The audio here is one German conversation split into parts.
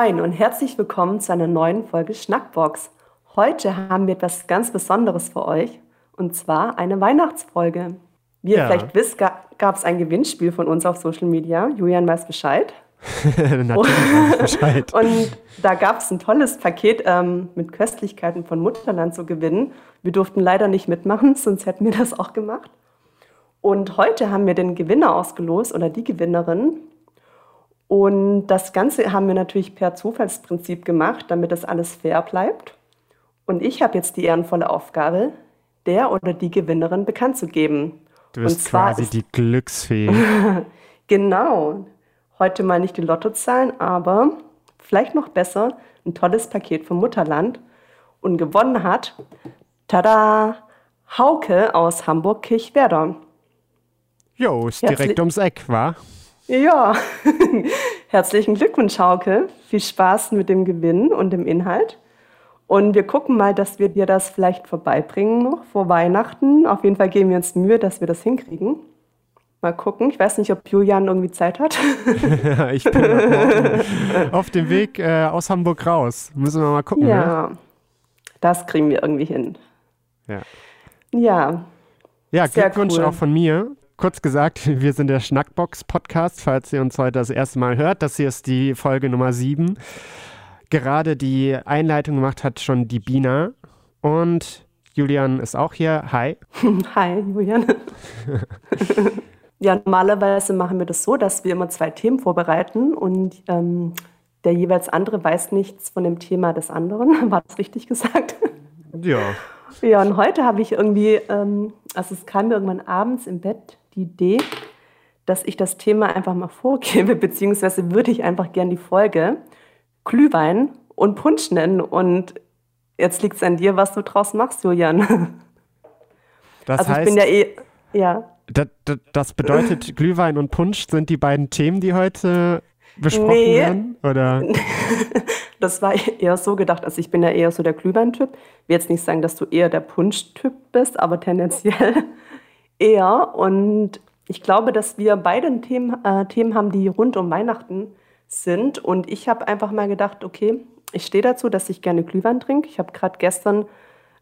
Moin und herzlich willkommen zu einer neuen Folge Schnackbox. Heute haben wir etwas ganz Besonderes für euch und zwar eine Weihnachtsfolge. Wie ihr Ja. vielleicht wisst, ga gab es ein Gewinnspiel von uns auf Social Media. Julian weiß Bescheid. Natürlich Bescheid. Und da gab es ein tolles Paket ähm, mit Köstlichkeiten von Mutterland zu gewinnen. Wir durften leider nicht mitmachen, sonst hätten wir das auch gemacht. Und heute haben wir den Gewinner ausgelost oder die Gewinnerin. Und das Ganze haben wir natürlich per Zufallsprinzip gemacht, damit das alles fair bleibt. Und ich habe jetzt die ehrenvolle Aufgabe, der oder die Gewinnerin bekannt zu geben. Du bist quasi die Glücksfee. Genau. Heute mal nicht die Lottozahlen, aber vielleicht noch besser ein tolles Paket vom Mutterland. Und gewonnen hat, tada, Hauke aus Hamburg-Kirchwerder. Jo, ist Herzlich- direkt ums Eck, wa? Ja, herzlichen Glückwunsch, Hauke. Viel Spaß mit dem Gewinn und dem Inhalt. Und wir gucken mal, dass wir dir das vielleicht vorbeibringen noch vor Weihnachten. Auf jeden Fall geben wir uns Mühe, dass wir das hinkriegen. Mal gucken. Ich weiß nicht, ob Julian irgendwie Zeit hat. ich bin auf dem Weg äh, aus Hamburg raus. Müssen wir mal gucken, ne? Ja, das kriegen wir irgendwie hin. Ja, Ja, ja Sehr Glückwunsch cool. auch von mir. Kurz gesagt, wir sind der Schnackbox-Podcast, falls ihr uns heute das erste Mal hört. Das hier ist die Folge Nummer 7. Gerade die Einleitung gemacht hat schon die Bina. Und Julian ist auch hier. Hi. hi Julian. ja, normalerweise machen wir das so, dass wir immer zwei Themen vorbereiten und ähm, der jeweils andere weiß nichts von dem Thema des anderen. War das richtig gesagt? Ja. Ja, und heute habe ich irgendwie, ähm, also es kam mir irgendwann abends im Bett die Idee, dass ich das Thema einfach mal vorgebe, beziehungsweise würde ich einfach gern die Folge Glühwein und Punsch nennen. Und jetzt liegt es an dir, was du draus machst, Julian. Das Also ich heißt, bin ja eh, ja. Das, das, das bedeutet, Glühwein und Punsch sind die beiden Themen, die heute besprochen Nee. werden? Oder? Das war eher so gedacht, also ich bin ja eher so der Glühwein-Typ. Ich will jetzt nicht sagen, dass du eher der Punsch-Typ bist, aber tendenziell eher. Und ich glaube, dass wir beide Themen, äh, Themen haben, die rund um Weihnachten sind. Und ich habe einfach mal gedacht, okay, ich stehe dazu, dass ich gerne Glühwein trinke. Ich habe gerade gestern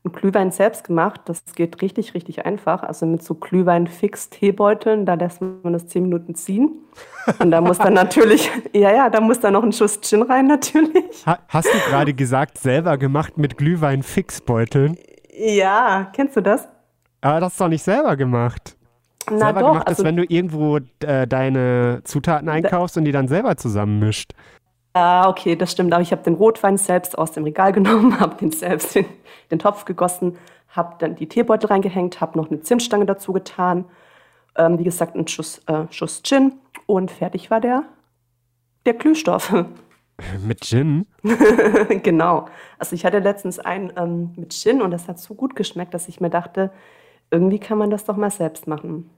einen Glühwein selbst gemacht. Das geht richtig, richtig einfach. Also mit so Glühwein-Fix-Teebeuteln, da lässt man das zehn Minuten ziehen. Und da muss dann natürlich, ja, ja, da muss dann noch ein Schuss Gin rein natürlich. Ha, hast du gerade gesagt, selber gemacht mit Glühwein-Fixbeuteln? Ja, kennst du das? Aber das ist doch nicht selber gemacht. Na selber doch, gemacht also, ist, wenn du irgendwo äh, deine Zutaten einkaufst und die dann selber zusammenmischt. ah, okay, das stimmt. Aber ich habe den Rotwein selbst aus dem Regal genommen, habe den selbst in den Topf gegossen, habe dann die Teebeutel reingehängt, habe noch eine Zimtstange dazu getan. Ähm, wie gesagt, einen Schuss, äh, Schuss Gin und fertig war der, der Glühstoff. Mit Gin? genau. Also ich hatte letztens einen ähm, mit Gin und das hat so gut geschmeckt, dass ich mir dachte, irgendwie kann man das doch mal selbst machen.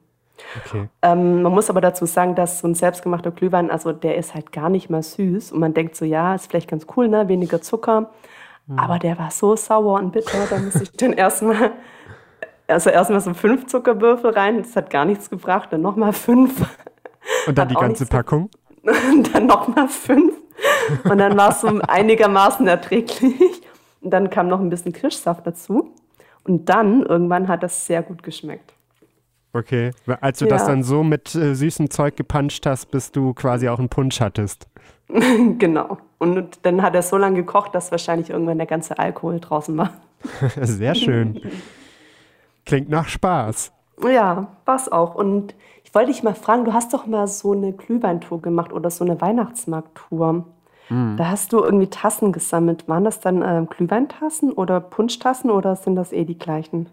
Okay. Ähm, man muss aber dazu sagen, dass so ein selbstgemachter Glühwein, also der ist halt gar nicht mal süß. Und man denkt so, ja, ist vielleicht ganz cool, ne? Weniger Zucker. Aber der war so sauer und bitter, da musste ich dann erstmal, also erstmal so fünf Zuckerwürfel rein. Das hat gar nichts gebracht. Dann nochmal fünf. Und dann Hat die ganze Packung? Und dann nochmal fünf. Und dann war es so einigermaßen erträglich. Und dann kam noch ein bisschen Kirschsaft dazu. Und dann irgendwann hat das sehr gut geschmeckt. Okay. Als du das Ja. dann so mit äh, süßem Zeug gepanscht hast, bis du quasi auch einen Punsch hattest. Genau. Und dann hat er so lange gekocht, dass wahrscheinlich irgendwann der ganze Alkohol draußen war. Sehr schön. Klingt nach Spaß. Ja, war's auch. Und ich wollte dich mal fragen, du hast doch mal so eine Glühweintour gemacht oder so eine Weihnachtsmarkttour. Da hast du irgendwie Tassen gesammelt. Waren das dann ähm, Glühweintassen oder Punschtassen oder sind das eh die gleichen?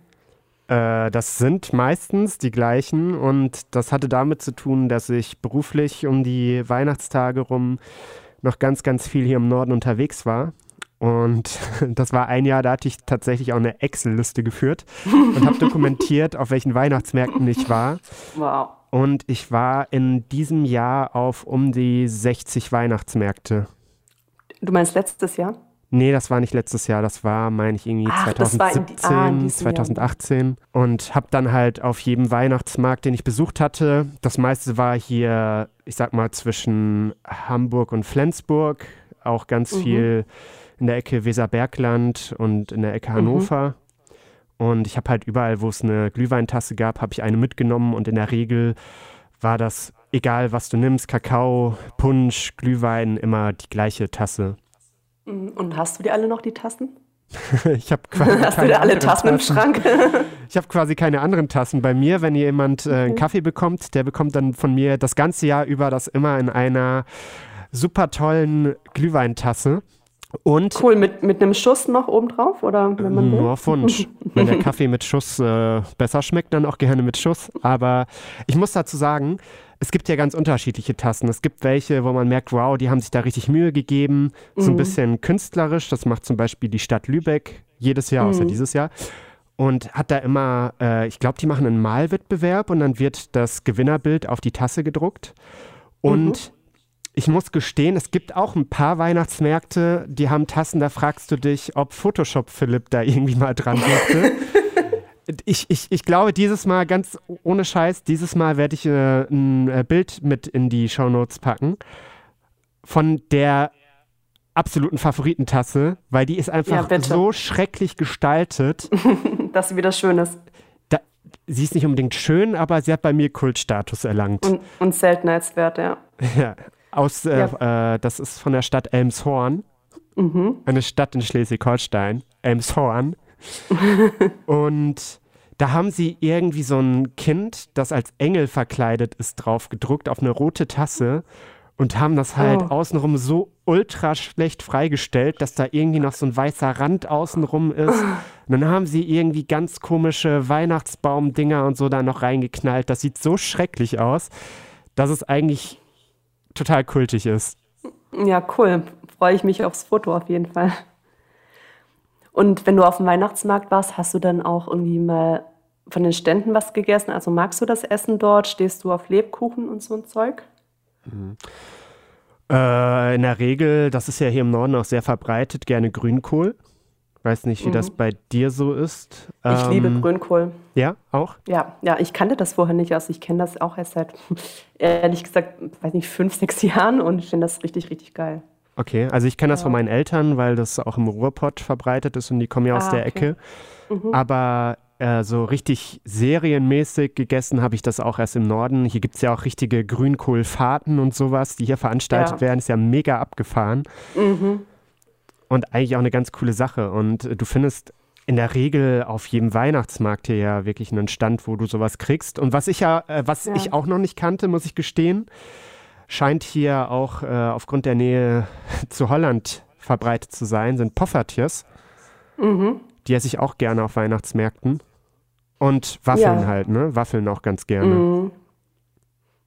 Äh, das sind meistens die gleichen und das hatte damit zu tun, dass ich beruflich um die Weihnachtstage rum noch ganz, ganz viel hier im Norden unterwegs war. Und das war ein Jahr, da hatte ich tatsächlich auch eine Excel-Liste geführt und habe dokumentiert, auf welchen Weihnachtsmärkten ich war. Wow. Und ich war in diesem Jahr auf um die 60 Weihnachtsmärkte. Du meinst letztes Jahr? Nee, das war nicht letztes Jahr, das war, meine ich, irgendwie Ach, das war in 2017, die- ah, in diesem Jahr. 2018 und habe dann halt auf jedem Weihnachtsmarkt, den ich besucht hatte, das meiste war hier, ich sag mal, zwischen Hamburg und Flensburg, auch ganz mhm. viel in der Ecke Weserbergland und in der Ecke mhm. Hannover. Mhm. Und ich habe halt überall, wo es eine Glühweintasse gab, habe ich eine mitgenommen und in der Regel war das egal, was du nimmst, Kakao, Punsch, Glühwein, immer die gleiche Tasse. Mhm. Und hast du die alle noch, die Tassen? ich habe quasi Hast du da alle Tassen, Tassen, im Schrank? ich habe quasi keine anderen Tassen. Bei mir, wenn jemand äh, einen Kaffee bekommt, der bekommt dann von mir das ganze Jahr über das immer in einer super tollen Glühweintasse. Und cool, mit, mit einem Schuss noch obendrauf? Oder wenn man nur auf Wunsch. wenn der Kaffee mit Schuss äh, besser schmeckt, dann auch gerne mit Schuss. Aber ich muss dazu sagen, es gibt ja ganz unterschiedliche Tassen. Es gibt welche, wo man merkt, wow, die haben sich da richtig Mühe gegeben. So ein mhm. bisschen künstlerisch. Das macht zum Beispiel die Stadt Lübeck jedes Jahr, mhm. außer dieses Jahr. Und hat da immer, äh, ich glaube, die machen einen Malwettbewerb und dann wird das Gewinnerbild auf die Tasse gedruckt. Und mhm. Ich muss gestehen, es gibt auch ein paar Weihnachtsmärkte, die haben Tassen, da fragst du dich, ob Photoshop Philipp da irgendwie mal dran wirkte. ich, ich, ich glaube, dieses Mal, ganz ohne Scheiß, dieses Mal werde ich äh, ein äh, Bild mit in die Shownotes packen von der absoluten Favoritentasse, weil die ist einfach ja, so schrecklich gestaltet. Dass sie wieder schön ist. Da, sie ist nicht unbedingt schön, aber sie hat bei mir Kultstatus erlangt. Und, und Seltenheitswert, ja. Ja, aus, äh, ja. Äh, das ist von der Stadt Elmshorn. Mhm. Eine Stadt in Schleswig-Holstein. Elmshorn. und da haben sie irgendwie so ein Kind, das als Engel verkleidet ist, drauf gedruckt auf eine rote Tasse und haben das halt oh. außenrum so ultra schlecht freigestellt, dass da irgendwie noch so ein weißer Rand außenrum ist. Und dann haben sie irgendwie ganz komische Weihnachtsbaumdinger und so da noch reingeknallt. Das sieht so schrecklich aus, dass es eigentlich total kultig ist. Ja, cool. Freue ich mich aufs Foto auf jeden Fall. Und wenn du auf dem Weihnachtsmarkt warst, hast du dann auch irgendwie mal von den Ständen was gegessen? Also magst du das Essen dort? Stehst du auf Lebkuchen und so ein Zeug? Mhm. Äh, in der Regel, das ist ja hier im Norden auch sehr verbreitet, gerne Grünkohl. Weiß nicht, wie mhm. das bei dir so ist. Ich ähm, liebe Grünkohl. Ja, auch? Ja, ja, ich kannte das vorher nicht. Also ich kenne das auch erst seit, ehrlich gesagt, weiß nicht, fünf, sechs Jahren und ich finde das richtig, richtig geil. Okay, also ich kenne das ja. von meinen Eltern, weil das auch im Ruhrpott verbreitet ist und die kommen ja aus ah, der okay. Ecke. Mhm. Aber äh, so richtig serienmäßig gegessen habe ich das auch erst im Norden. Hier gibt es ja auch richtige Grünkohlfahrten und sowas, die hier veranstaltet ja. werden. Ist ja mega abgefahren. Mhm. Und eigentlich auch eine ganz coole Sache. Und äh, du findest in der Regel auf jedem Weihnachtsmarkt hier ja wirklich einen Stand, wo du sowas kriegst. Und was ich ja, äh, was ja. ich auch noch nicht kannte, muss ich gestehen, scheint hier auch äh, aufgrund der Nähe zu Holland verbreitet zu sein, sind Poffertjes. Mhm. Die esse ich auch gerne auf Weihnachtsmärkten. Und Waffeln ja. halt, ne? Waffeln auch ganz gerne. Mhm.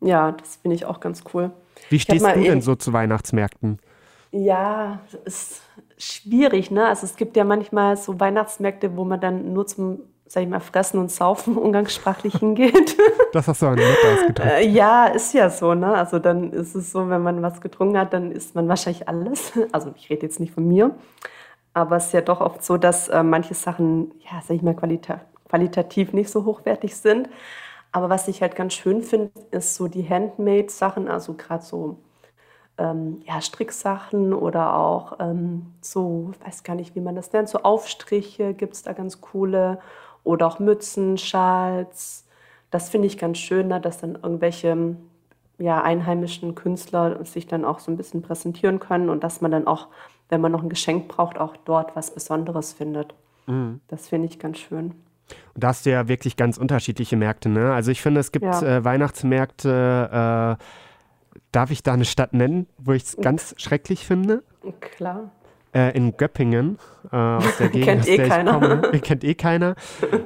Ja, das finde ich auch ganz cool. Wie stehst du denn so zu Weihnachtsmärkten? Ja, ist schwierig, ne? Also es gibt ja manchmal so Weihnachtsmärkte, wo man dann nur zum sag ich mal, fressen und saufen umgangssprachlich hingeht. Das hast du auch nicht ausgedrückt. Äh, ja, ist ja so, ne? Also dann ist es so, wenn man was getrunken hat, dann isst man wahrscheinlich alles. Also ich rede jetzt nicht von mir. Aber es ist ja doch oft so, dass äh, manche Sachen, ja, sag ich mal, qualita qualitativ nicht so hochwertig sind. Aber was ich halt ganz schön finde, ist so die Handmade-Sachen, also gerade so ähm, ja, Stricksachen oder auch ähm, so, weiß gar nicht, wie man das nennt, so Aufstriche gibt es da ganz coole oder auch Mützen, Schals. Das finde ich ganz schön, ne, dass dann irgendwelche ja, einheimischen Künstler sich dann auch so ein bisschen präsentieren können und dass man dann auch, wenn man noch ein Geschenk braucht, auch dort was Besonderes findet. Mhm. Das finde ich ganz schön. Und da hast du ja wirklich ganz unterschiedliche Märkte. Ne? Also ich finde, es gibt ja. äh, Weihnachtsmärkte, äh, darf ich da eine Stadt nennen, wo ich es ganz schrecklich finde? Klar äh, in Göppingen, äh, aus der Gegend, kennt aus eh der keiner. ich komme. kennt eh keiner.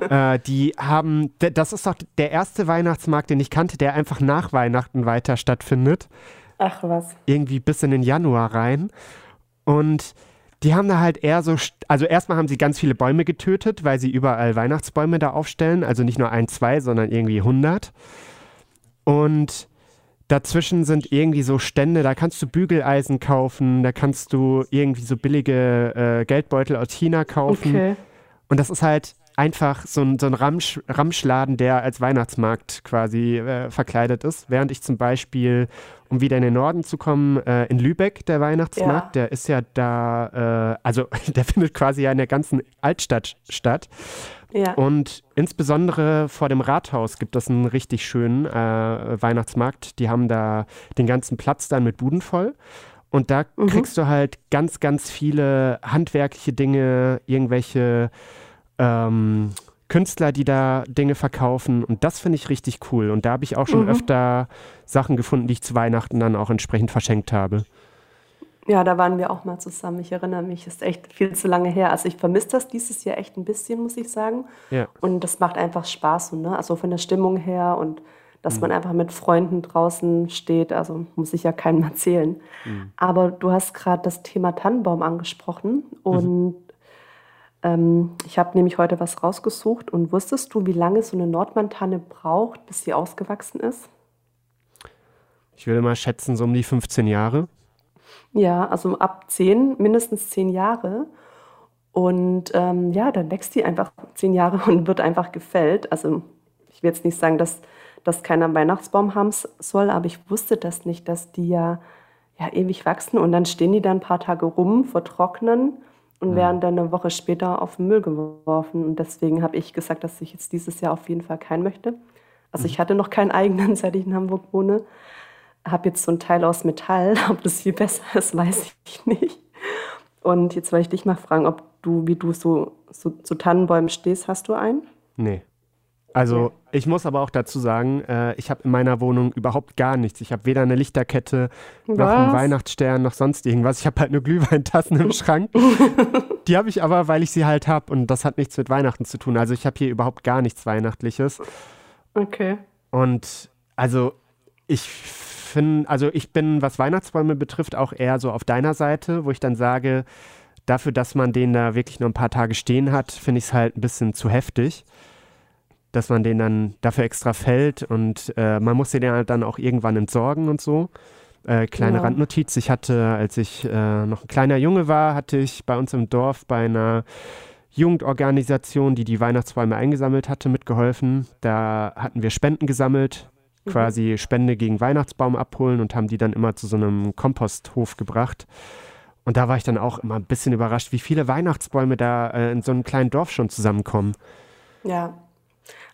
äh, die haben, das ist doch der erste Weihnachtsmarkt, den ich kannte, der einfach nach Weihnachten weiter stattfindet. Ach was. Irgendwie bis in den Januar rein. Und die haben da halt eher so, also erstmal haben sie ganz viele Bäume getötet, weil sie überall Weihnachtsbäume da aufstellen. Also nicht nur ein, zwei, sondern irgendwie 100. Und Dazwischen sind irgendwie so Stände, da kannst du Bügeleisen kaufen, da kannst du irgendwie so billige äh, Geldbeutel aus China kaufen. Okay. Und das ist halt einfach so ein, so ein Ramsch, Ramschladen, der als Weihnachtsmarkt quasi äh, verkleidet ist. Während ich zum Beispiel, um wieder in den Norden zu kommen, äh, in Lübeck, der Weihnachtsmarkt, ja. der ist ja da, äh, also der findet quasi ja in der ganzen Altstadt statt. Ja. Und insbesondere vor dem Rathaus gibt es einen richtig schönen äh, Weihnachtsmarkt. Die haben da den ganzen Platz dann mit Buden voll. Und da mhm. kriegst du halt ganz, ganz viele handwerkliche Dinge, irgendwelche ähm, Künstler, die da Dinge verkaufen. Und das finde ich richtig cool. Und da habe ich auch schon mhm. öfter Sachen gefunden, die ich zu Weihnachten dann auch entsprechend verschenkt habe. Ja, da waren wir auch mal zusammen. Ich erinnere mich, ist echt viel zu lange her. Also ich vermisse das dieses Jahr echt ein bisschen, muss ich sagen. Ja. Und das macht einfach Spaß, ne? Also von der Stimmung her und dass mhm. man einfach mit Freunden draußen steht. Also muss ich ja keinem erzählen. Mhm. Aber du hast gerade das Thema Tannenbaum angesprochen und mhm. Ähm, ich habe nämlich heute was rausgesucht. Und wusstest du, wie lange so eine Nordmantanne braucht, bis sie ausgewachsen ist? Ich würde mal schätzen, so um die 15 Jahre. Ja, also ab zehn, mindestens zehn Jahre. Und ähm, ja, dann wächst die einfach zehn Jahre und wird einfach gefällt. Also ich will jetzt nicht sagen, dass das keiner Weihnachtsbaum haben soll, aber ich wusste das nicht, dass die ja, ja ewig wachsen und dann stehen die dann ein paar Tage rum, vertrocknen und werden dann eine Woche später auf den Müll geworfen. Und deswegen habe ich gesagt, dass ich jetzt dieses Jahr auf jeden Fall keinen möchte. Also mhm. ich hatte noch keinen eigenen, seit ich in Hamburg wohne habe jetzt so ein Teil aus Metall. Ob das viel besser ist, weiß ich nicht. Und jetzt wollte ich dich mal fragen, ob du, wie du so, so zu Tannenbäumen stehst. Hast du einen? Nee. Also ich muss aber auch dazu sagen, äh, ich habe in meiner Wohnung überhaupt gar nichts. Ich habe weder eine Lichterkette noch Was? einen Weihnachtsstern noch sonst irgendwas. Ich habe halt nur Glühweintassen im Schrank. Die habe ich aber, weil ich sie halt habe und das hat nichts mit Weihnachten zu tun. Also ich habe hier überhaupt gar nichts Weihnachtliches. Okay. Und also ich finde, also ich bin, was Weihnachtsbäume betrifft, auch eher so auf deiner Seite, wo ich dann sage, dafür, dass man den da wirklich nur ein paar Tage stehen hat, finde ich es halt ein bisschen zu heftig, dass man den dann dafür extra fällt und äh, man muss den ja dann auch irgendwann entsorgen und so. Äh, kleine ja. Randnotiz, ich hatte, als ich äh, noch ein kleiner Junge war, hatte ich bei uns im Dorf bei einer Jugendorganisation, die die Weihnachtsbäume eingesammelt hatte, mitgeholfen. Da hatten wir Spenden gesammelt Mhm. quasi Spende gegen Weihnachtsbaum abholen und haben die dann immer zu so einem Komposthof gebracht. Und da war ich dann auch immer ein bisschen überrascht, wie viele Weihnachtsbäume da äh, in so einem kleinen Dorf schon zusammenkommen. Ja,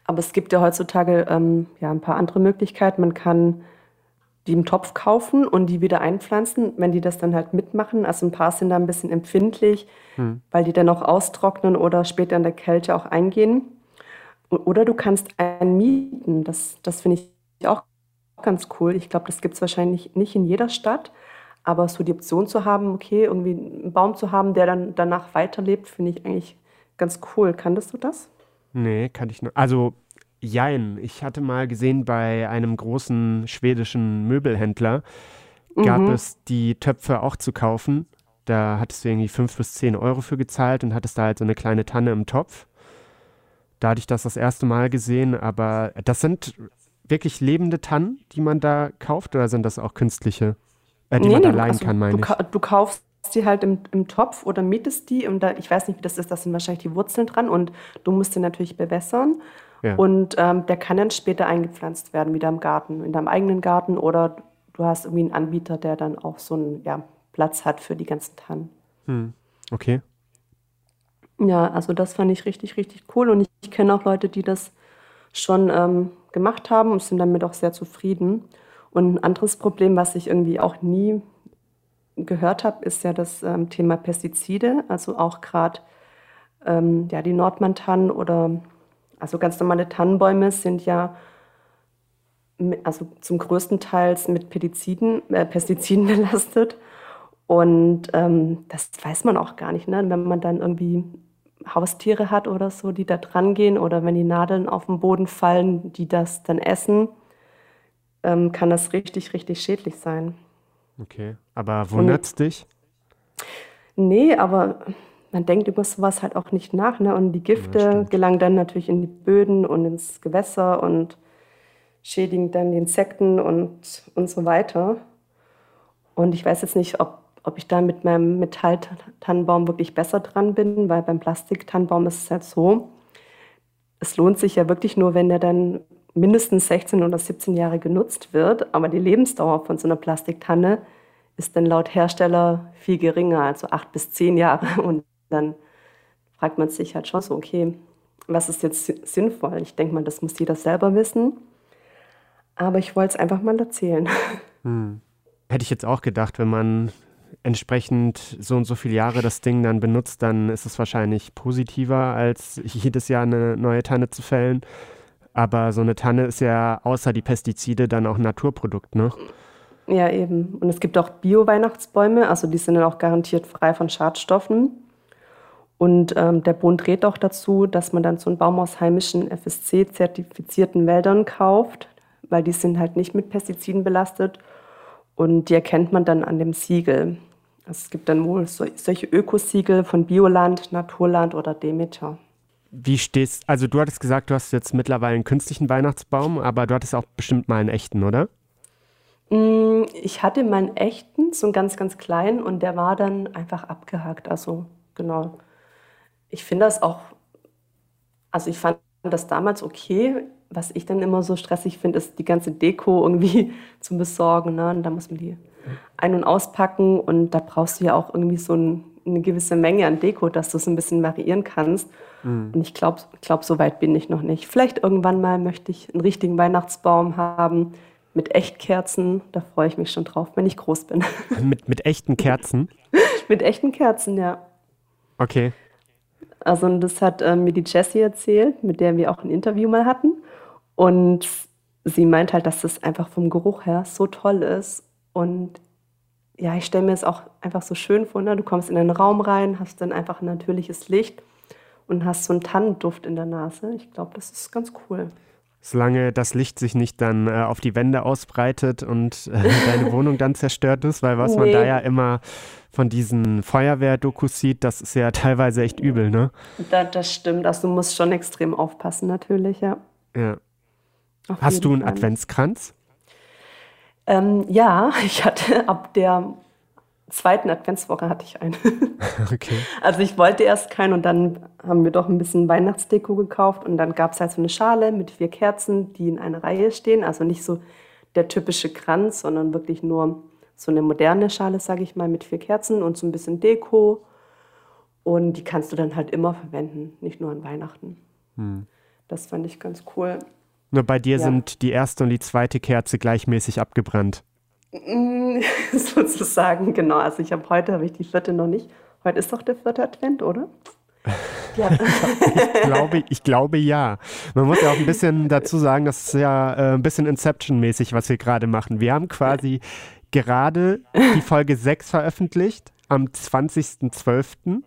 aber es gibt ja heutzutage ähm, ja, ein paar andere Möglichkeiten. Man kann die im Topf kaufen und die wieder einpflanzen, wenn die das dann halt mitmachen. Also ein paar sind da ein bisschen empfindlich, hm. weil die dann auch austrocknen oder später in der Kälte auch eingehen. Oder du kannst einen mieten. Das, das finde ich auch ganz cool. Ich glaube, das gibt es wahrscheinlich nicht in jeder Stadt. Aber so die Option zu haben, okay, irgendwie einen Baum zu haben, der dann danach weiterlebt, finde ich eigentlich ganz cool. Kanntest du das? Nee, kann ich nur. Also, jein. Ich hatte mal gesehen, bei einem großen schwedischen Möbelhändler gab mhm. es die Töpfe auch zu kaufen. Da hattest du irgendwie fünf bis zehn Euro für gezahlt und hattest da halt so eine kleine Tanne im Topf. Da hatte ich das das erste Mal gesehen, aber das sind wirklich lebende Tannen, die man da kauft, oder sind das auch künstliche, äh, die nee, man da leihen also kann, meine du, ich? Du kaufst die halt im, im Topf oder mietest die und da, ich weiß nicht, wie das ist, da sind wahrscheinlich die Wurzeln dran und du musst den natürlich bewässern. Ja. Und ähm, der kann dann später eingepflanzt werden, wieder im Garten, in deinem eigenen Garten oder du hast irgendwie einen Anbieter, der dann auch so einen ja, Platz hat für die ganzen Tannen. Hm. Okay. Ja, also das fand ich richtig, richtig cool und ich, ich kenne auch Leute, die das schon ähm, gemacht haben und sind damit auch sehr zufrieden. Und ein anderes Problem, was ich irgendwie auch nie gehört habe, ist ja das ähm, Thema Pestizide. Also auch gerade ähm, ja, die Nordmantannen oder also ganz normale Tannenbäume sind ja also zum größten Teil mit Pestiziden, äh, Pestiziden belastet. Und ähm, das weiß man auch gar nicht, ne? wenn man dann irgendwie Haustiere hat oder so, die da dran gehen oder wenn die Nadeln auf den Boden fallen, die das dann essen, ähm, kann das richtig, richtig schädlich sein. Okay, aber wundert es dich? Nee, aber man denkt über sowas halt auch nicht nach. Ne? Und die Gifte ja, gelangen dann natürlich in die Böden und ins Gewässer und schädigen dann die Insekten und, und so weiter. Und ich weiß jetzt nicht, ob ob ich da mit meinem Metalltannenbaum wirklich besser dran bin, weil beim Plastiktannenbaum ist es halt so, es lohnt sich ja wirklich nur, wenn der dann mindestens 16 oder 17 Jahre genutzt wird. Aber die Lebensdauer von so einer Plastiktanne ist dann laut Hersteller viel geringer, also acht bis zehn Jahre. Und dann fragt man sich halt schon so, okay, was ist jetzt sinnvoll? Ich denke mal, das muss jeder selber wissen. Aber ich wollte es einfach mal erzählen. Hm. Hätte ich jetzt auch gedacht, wenn man entsprechend so und so viele Jahre das Ding dann benutzt, dann ist es wahrscheinlich positiver, als jedes Jahr eine neue Tanne zu fällen. Aber so eine Tanne ist ja außer die Pestizide dann auch ein Naturprodukt, ne? Ja, eben. Und es gibt auch Bio-Weihnachtsbäume, also die sind dann auch garantiert frei von Schadstoffen. Und ähm, der Bund rät auch dazu, dass man dann so einen Baum aus heimischen FSC-zertifizierten Wäldern kauft, weil die sind halt nicht mit Pestiziden belastet. Und die erkennt man dann an dem Siegel. Also es gibt dann wohl so, solche Ökosiegel von Bioland, Naturland oder Demeter. Wie stehst, also du hattest gesagt, du hast jetzt mittlerweile einen künstlichen Weihnachtsbaum, aber du hattest auch bestimmt mal einen echten, oder? Mm, ich hatte meinen echten, so einen ganz, ganz kleinen, und der war dann einfach abgehakt. Also, genau. Ich finde das auch, also ich fand das damals okay. Was ich dann immer so stressig finde, ist die ganze Deko irgendwie zu besorgen. Ne? Und da muss man die ein- und auspacken und da brauchst du ja auch irgendwie so ein, eine gewisse Menge an Deko, dass du es ein bisschen variieren kannst. Mhm. Und ich glaube, glaub, so weit bin ich noch nicht. Vielleicht irgendwann mal möchte ich einen richtigen Weihnachtsbaum haben mit Echtkerzen. Da freue ich mich schon drauf, wenn ich groß bin. Mit, mit echten Kerzen? mit echten Kerzen, ja. Okay. Also das hat äh, mir die Jessie erzählt, mit der wir auch ein Interview mal hatten. Und sie meint halt, dass das einfach vom Geruch her so toll ist. Und ja, ich stelle mir es auch einfach so schön vor. Ne? Du kommst in den Raum rein, hast dann einfach ein natürliches Licht und hast so einen Tannenduft in der Nase. Ich glaube, das ist ganz cool. Solange das Licht sich nicht dann äh, auf die Wände ausbreitet und äh, deine Wohnung dann zerstört ist, weil was nee. man da ja immer von diesen Feuerwehrdokus sieht, das ist ja teilweise echt übel, ne? Da, das stimmt, also du musst schon extrem aufpassen, natürlich, ja. Ja. Hast du einen Fall. Adventskranz? Ähm, ja, ich hatte ab der zweiten Adventswoche hatte ich einen. okay. Also ich wollte erst keinen und dann haben wir doch ein bisschen Weihnachtsdeko gekauft und dann gab es halt so eine Schale mit vier Kerzen, die in einer Reihe stehen. Also nicht so der typische Kranz, sondern wirklich nur so eine moderne Schale, sage ich mal, mit vier Kerzen und so ein bisschen Deko. Und die kannst du dann halt immer verwenden, nicht nur an Weihnachten. Hm. Das fand ich ganz cool. Nur bei dir ja. sind die erste und die zweite Kerze gleichmäßig abgebrannt. Mm, sozusagen, genau. Also ich habe heute, habe ich die vierte noch nicht. Heute ist doch der vierte Advent, oder? Ja. ich, glaube, ich glaube ja. Man muss ja auch ein bisschen dazu sagen, das ist ja äh, ein bisschen Inception-mäßig, was wir gerade machen. Wir haben quasi gerade die Folge 6 veröffentlicht am 20.12.,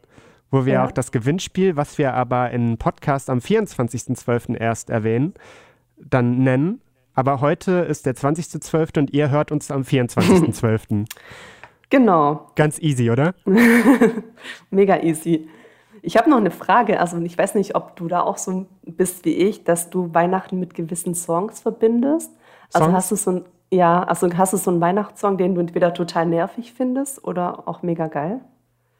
wo wir ja. auch das Gewinnspiel, was wir aber im Podcast am 24.12. erst erwähnen, dann nennen. Aber heute ist der 20.12. und ihr hört uns am 24.12. genau. Ganz easy, oder? Mega easy. Ich habe noch eine Frage. Also ich weiß nicht, ob du da auch so bist wie ich, dass du Weihnachten mit gewissen Songs verbindest. Also Songs? hast du so ein, ja, also hast du so einen Weihnachtssong, den du entweder total nervig findest oder auch mega geil?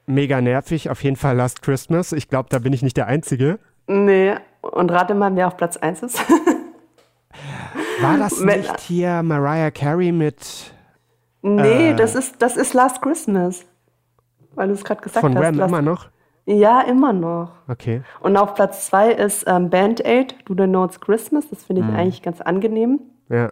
Mega nervig, auf jeden Fall Last Christmas. Ich glaube, da bin ich nicht der Einzige. Nee, und rate mal, wer auf Platz 1 ist. War das nicht hier Mariah Carey mit. Nee, äh, das, ist, das ist Last Christmas. Weil du es gerade gesagt von hast. Von Wham immer noch? Ja, immer noch. Okay. Und auf Platz zwei ist ähm, Band Aid, Do the Notes Christmas. Das finde ich mhm. eigentlich ganz angenehm. Ja.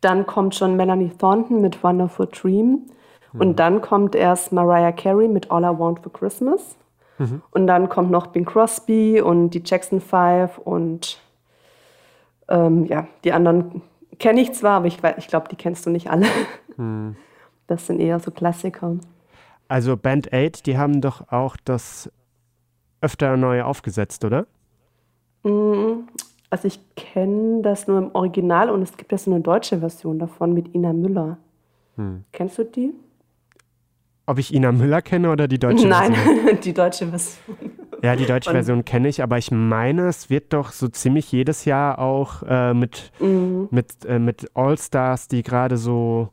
Dann kommt schon Melanie Thornton mit Wonderful Dream. Mhm. Und dann kommt erst Mariah Carey mit All I Want for Christmas. Mhm. Und dann kommt noch Bing Crosby und die Jackson Five und ähm, ja, die anderen kenne ich zwar, aber ich, ich glaube, die kennst du nicht alle. Hm. Das sind eher so Klassiker. Also Band 8, die haben doch auch das öfter neu aufgesetzt, oder? Mm, also ich kenne das nur im Original und es gibt ja so eine deutsche Version davon mit Ina Müller. Hm. Kennst du die? Ob ich Ina Müller kenne oder die deutsche Version? Nein, die deutsche Version. Ja, die deutsche Version kenne ich, aber ich meine, es wird doch so ziemlich jedes Jahr auch äh, mit, mhm. mit, äh, mit All-Stars, die gerade so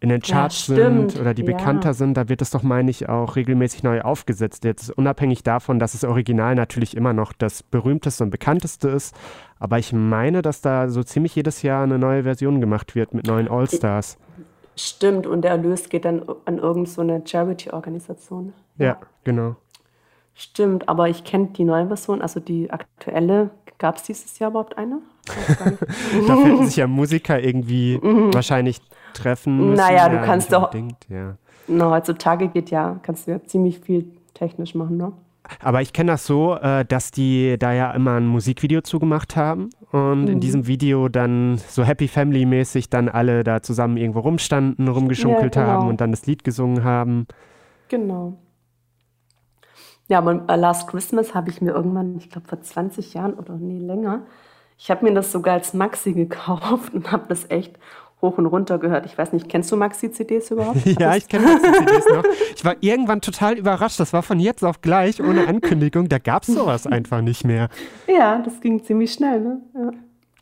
in den Charts ja, sind oder die ja. bekannter sind, da wird es doch, meine ich, auch regelmäßig neu aufgesetzt. Jetzt unabhängig davon, dass das Original natürlich immer noch das berühmteste und bekannteste ist. Aber ich meine, dass da so ziemlich jedes Jahr eine neue Version gemacht wird mit neuen All-Stars. Stimmt, und der Erlös geht dann an irgendeine so Charity-Organisation. Ja, genau. Stimmt, aber ich kenne die neue Version, also die aktuelle. Gab es dieses Jahr überhaupt eine? da finden sich ja Musiker irgendwie mhm. wahrscheinlich treffen müssen. Naja, du ja, kannst doch. Ja. Na, heutzutage geht ja, kannst du ja ziemlich viel technisch machen, ne? Aber ich kenne das so, äh, dass die da ja immer ein Musikvideo zugemacht haben und mhm. in diesem Video dann so Happy Family mäßig dann alle da zusammen irgendwo rumstanden, rumgeschunkelt ja, genau. haben und dann das Lied gesungen haben. Genau. Ja, aber Last Christmas habe ich mir irgendwann, ich glaube vor 20 Jahren oder nee, länger, ich habe mir das sogar als Maxi gekauft und habe das echt hoch und runter gehört. Ich weiß nicht, kennst du Maxi-CDs überhaupt? ja, ich kenne Maxi-CDs noch. Ich war irgendwann total überrascht. Das war von jetzt auf gleich, ohne Ankündigung. Da gab es sowas einfach nicht mehr. Ja, das ging ziemlich schnell. Ne? Ja.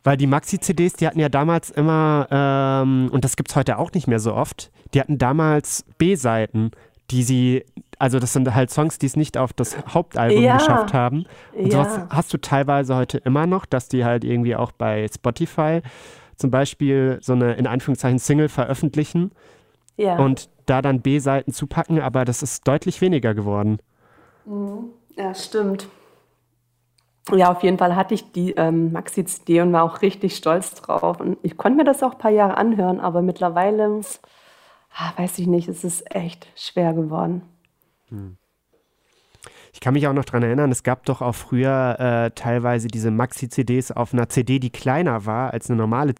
Weil die Maxi-CDs, die hatten ja damals immer, ähm, und das gibt es heute auch nicht mehr so oft, die hatten damals B-Seiten, die sie, also das sind halt Songs, die es nicht auf das Hauptalbum ja. geschafft haben. Und ja. sowas hast du teilweise heute immer noch, dass die halt irgendwie auch bei Spotify zum Beispiel so eine in Anführungszeichen Single veröffentlichen ja. und da dann B-Seiten zupacken, aber das ist deutlich weniger geworden. Mhm. Ja, stimmt. Ja, auf jeden Fall hatte ich die ähm, Maxi-CD und war auch richtig stolz drauf. Und ich konnte mir das auch ein paar Jahre anhören, aber mittlerweile, ah, weiß ich nicht, es ist echt schwer geworden. Hm. Ich kann mich auch noch daran erinnern, es gab doch auch früher äh, teilweise diese Maxi-CDs auf einer CD, die kleiner war als eine normale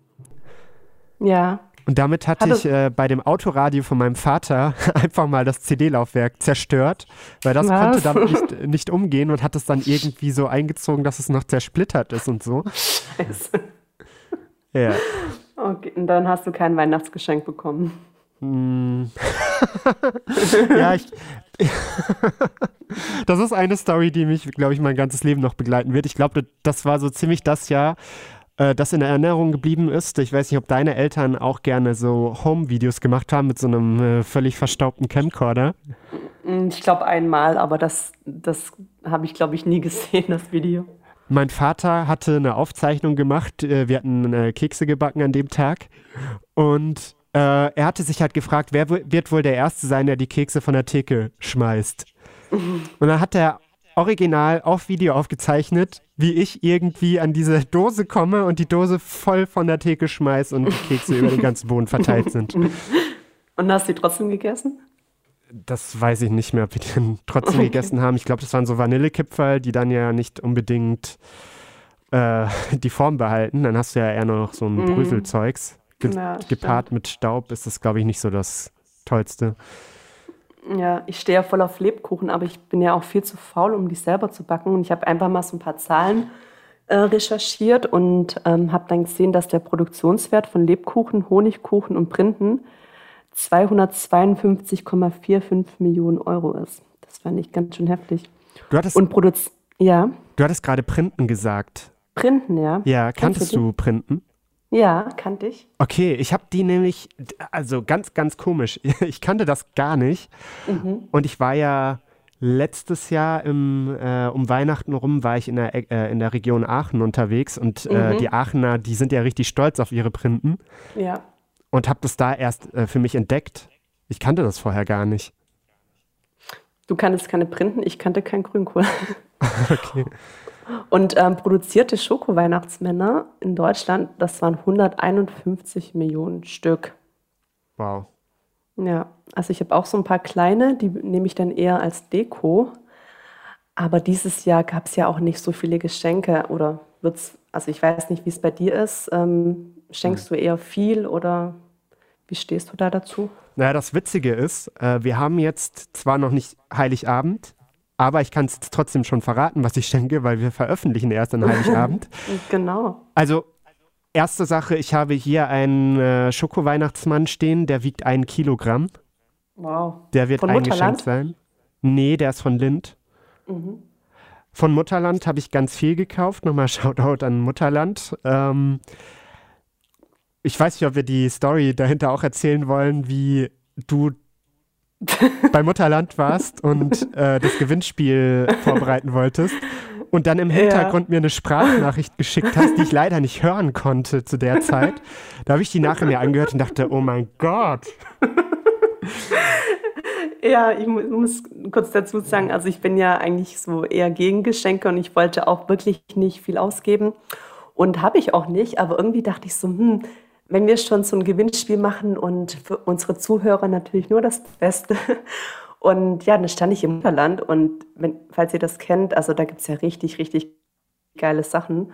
ja. Und damit hatte Hat ich äh, bei dem Autoradio von meinem Vater einfach mal das CD-Laufwerk zerstört, weil das Was? konnte damit nicht, nicht umgehen und hat es dann irgendwie so eingezogen, dass es noch zersplittert ist und so. Scheiße. Ja. Okay, und dann hast du kein Weihnachtsgeschenk bekommen. Hm. ja, ich. das ist eine Story, die mich, glaube ich, mein ganzes Leben noch begleiten wird. Ich glaube, das war so ziemlich das Jahr, äh, das in Erinnerung geblieben ist. Ich weiß nicht, ob deine Eltern auch gerne so Home-Videos gemacht haben mit so einem äh, völlig verstaubten Camcorder. Mm, ich glaube einmal, aber das, das habe ich, glaube ich, nie gesehen, das Video. Mein Vater hatte eine Aufzeichnung gemacht. Äh, wir hatten Kekse gebacken an dem Tag. Und äh, er hatte sich halt gefragt, wer wird wohl der Erste sein, der die Kekse von der Theke schmeißt. Und dann hat er original auf Video aufgezeichnet, wie ich irgendwie an diese Dose komme und die Dose voll von der Theke schmeiß und die Kekse über den ganzen Boden verteilt sind. Und hast du die trotzdem gegessen? Das weiß ich nicht mehr, ob wir die trotzdem okay. gegessen haben. Ich glaube, das waren so Vanillekipferl, die dann ja nicht unbedingt äh, die Form behalten. Dann hast du ja eher nur noch so ein mm. Bröselzeugs. Ge ja, gepaart mit Staub ist das, glaube ich, nicht so das Tollste. Ja, ich stehe ja voll auf Lebkuchen, aber ich bin ja auch viel zu faul, um die selber zu backen. Und ich habe einfach mal so ein paar Zahlen äh, recherchiert und ähm, habe dann gesehen, dass der Produktionswert von Lebkuchen, Honigkuchen und Printen 252,45 Millionen Euro ist. Das fand ich ganz schön heftig. Du hattest, und Produz ja. Du hattest gerade Printen gesagt. Printen, ja. Ja, kanntest du, du Printen? Ja, kannte ich. Okay, ich habe die nämlich, also ganz, ganz komisch. Ich kannte das gar nicht. Mhm. Und ich war ja letztes Jahr im, äh, um Weihnachten rum, war ich in der, äh, in der Region Aachen unterwegs. Und äh, mhm. die Aachener, die sind ja richtig stolz auf ihre Printen. Ja. Und habe das da erst äh, für mich entdeckt. Ich kannte das vorher gar nicht. Du kanntest keine Printen, ich kannte keinen Grünkohl. okay. Und ähm, produzierte Schoko-Weihnachtsmänner in Deutschland, das waren 151 Millionen Stück. Wow. Ja, also ich habe auch so ein paar kleine, die nehme ich dann eher als Deko. Aber dieses Jahr gab es ja auch nicht so viele Geschenke oder wird's, also ich weiß nicht, wie es bei dir ist. Ähm, schenkst hm. du eher viel oder wie stehst du da dazu? Naja, das Witzige ist, äh, wir haben jetzt zwar noch nicht Heiligabend, aber ich kann es trotzdem schon verraten, was ich schenke, weil wir veröffentlichen erst an Heiligabend. genau. Also, erste Sache, ich habe hier einen äh, Schoko-Weihnachtsmann stehen, der wiegt ein Kilogramm. Wow. Der wird von eingeschenkt sein. Nee, der ist von Lind. Mhm. Von Mutterland habe ich ganz viel gekauft. Nochmal Shoutout an Mutterland. Ähm, ich weiß nicht, ob wir die Story dahinter auch erzählen wollen, wie du bei Mutterland warst und äh, das Gewinnspiel vorbereiten wolltest und dann im Hintergrund ja. mir eine Sprachnachricht geschickt hast, die ich leider nicht hören konnte zu der Zeit. Da habe ich die nachher mir angehört und dachte, oh mein Gott. Ja, ich muss kurz dazu sagen, also ich bin ja eigentlich so eher gegen Geschenke und ich wollte auch wirklich nicht viel ausgeben und habe ich auch nicht, aber irgendwie dachte ich so, hm, wenn wir schon so ein Gewinnspiel machen und für unsere Zuhörer natürlich nur das Beste. Und ja, dann stand ich im Mutterland und wenn, falls ihr das kennt, also da gibt es ja richtig, richtig geile Sachen.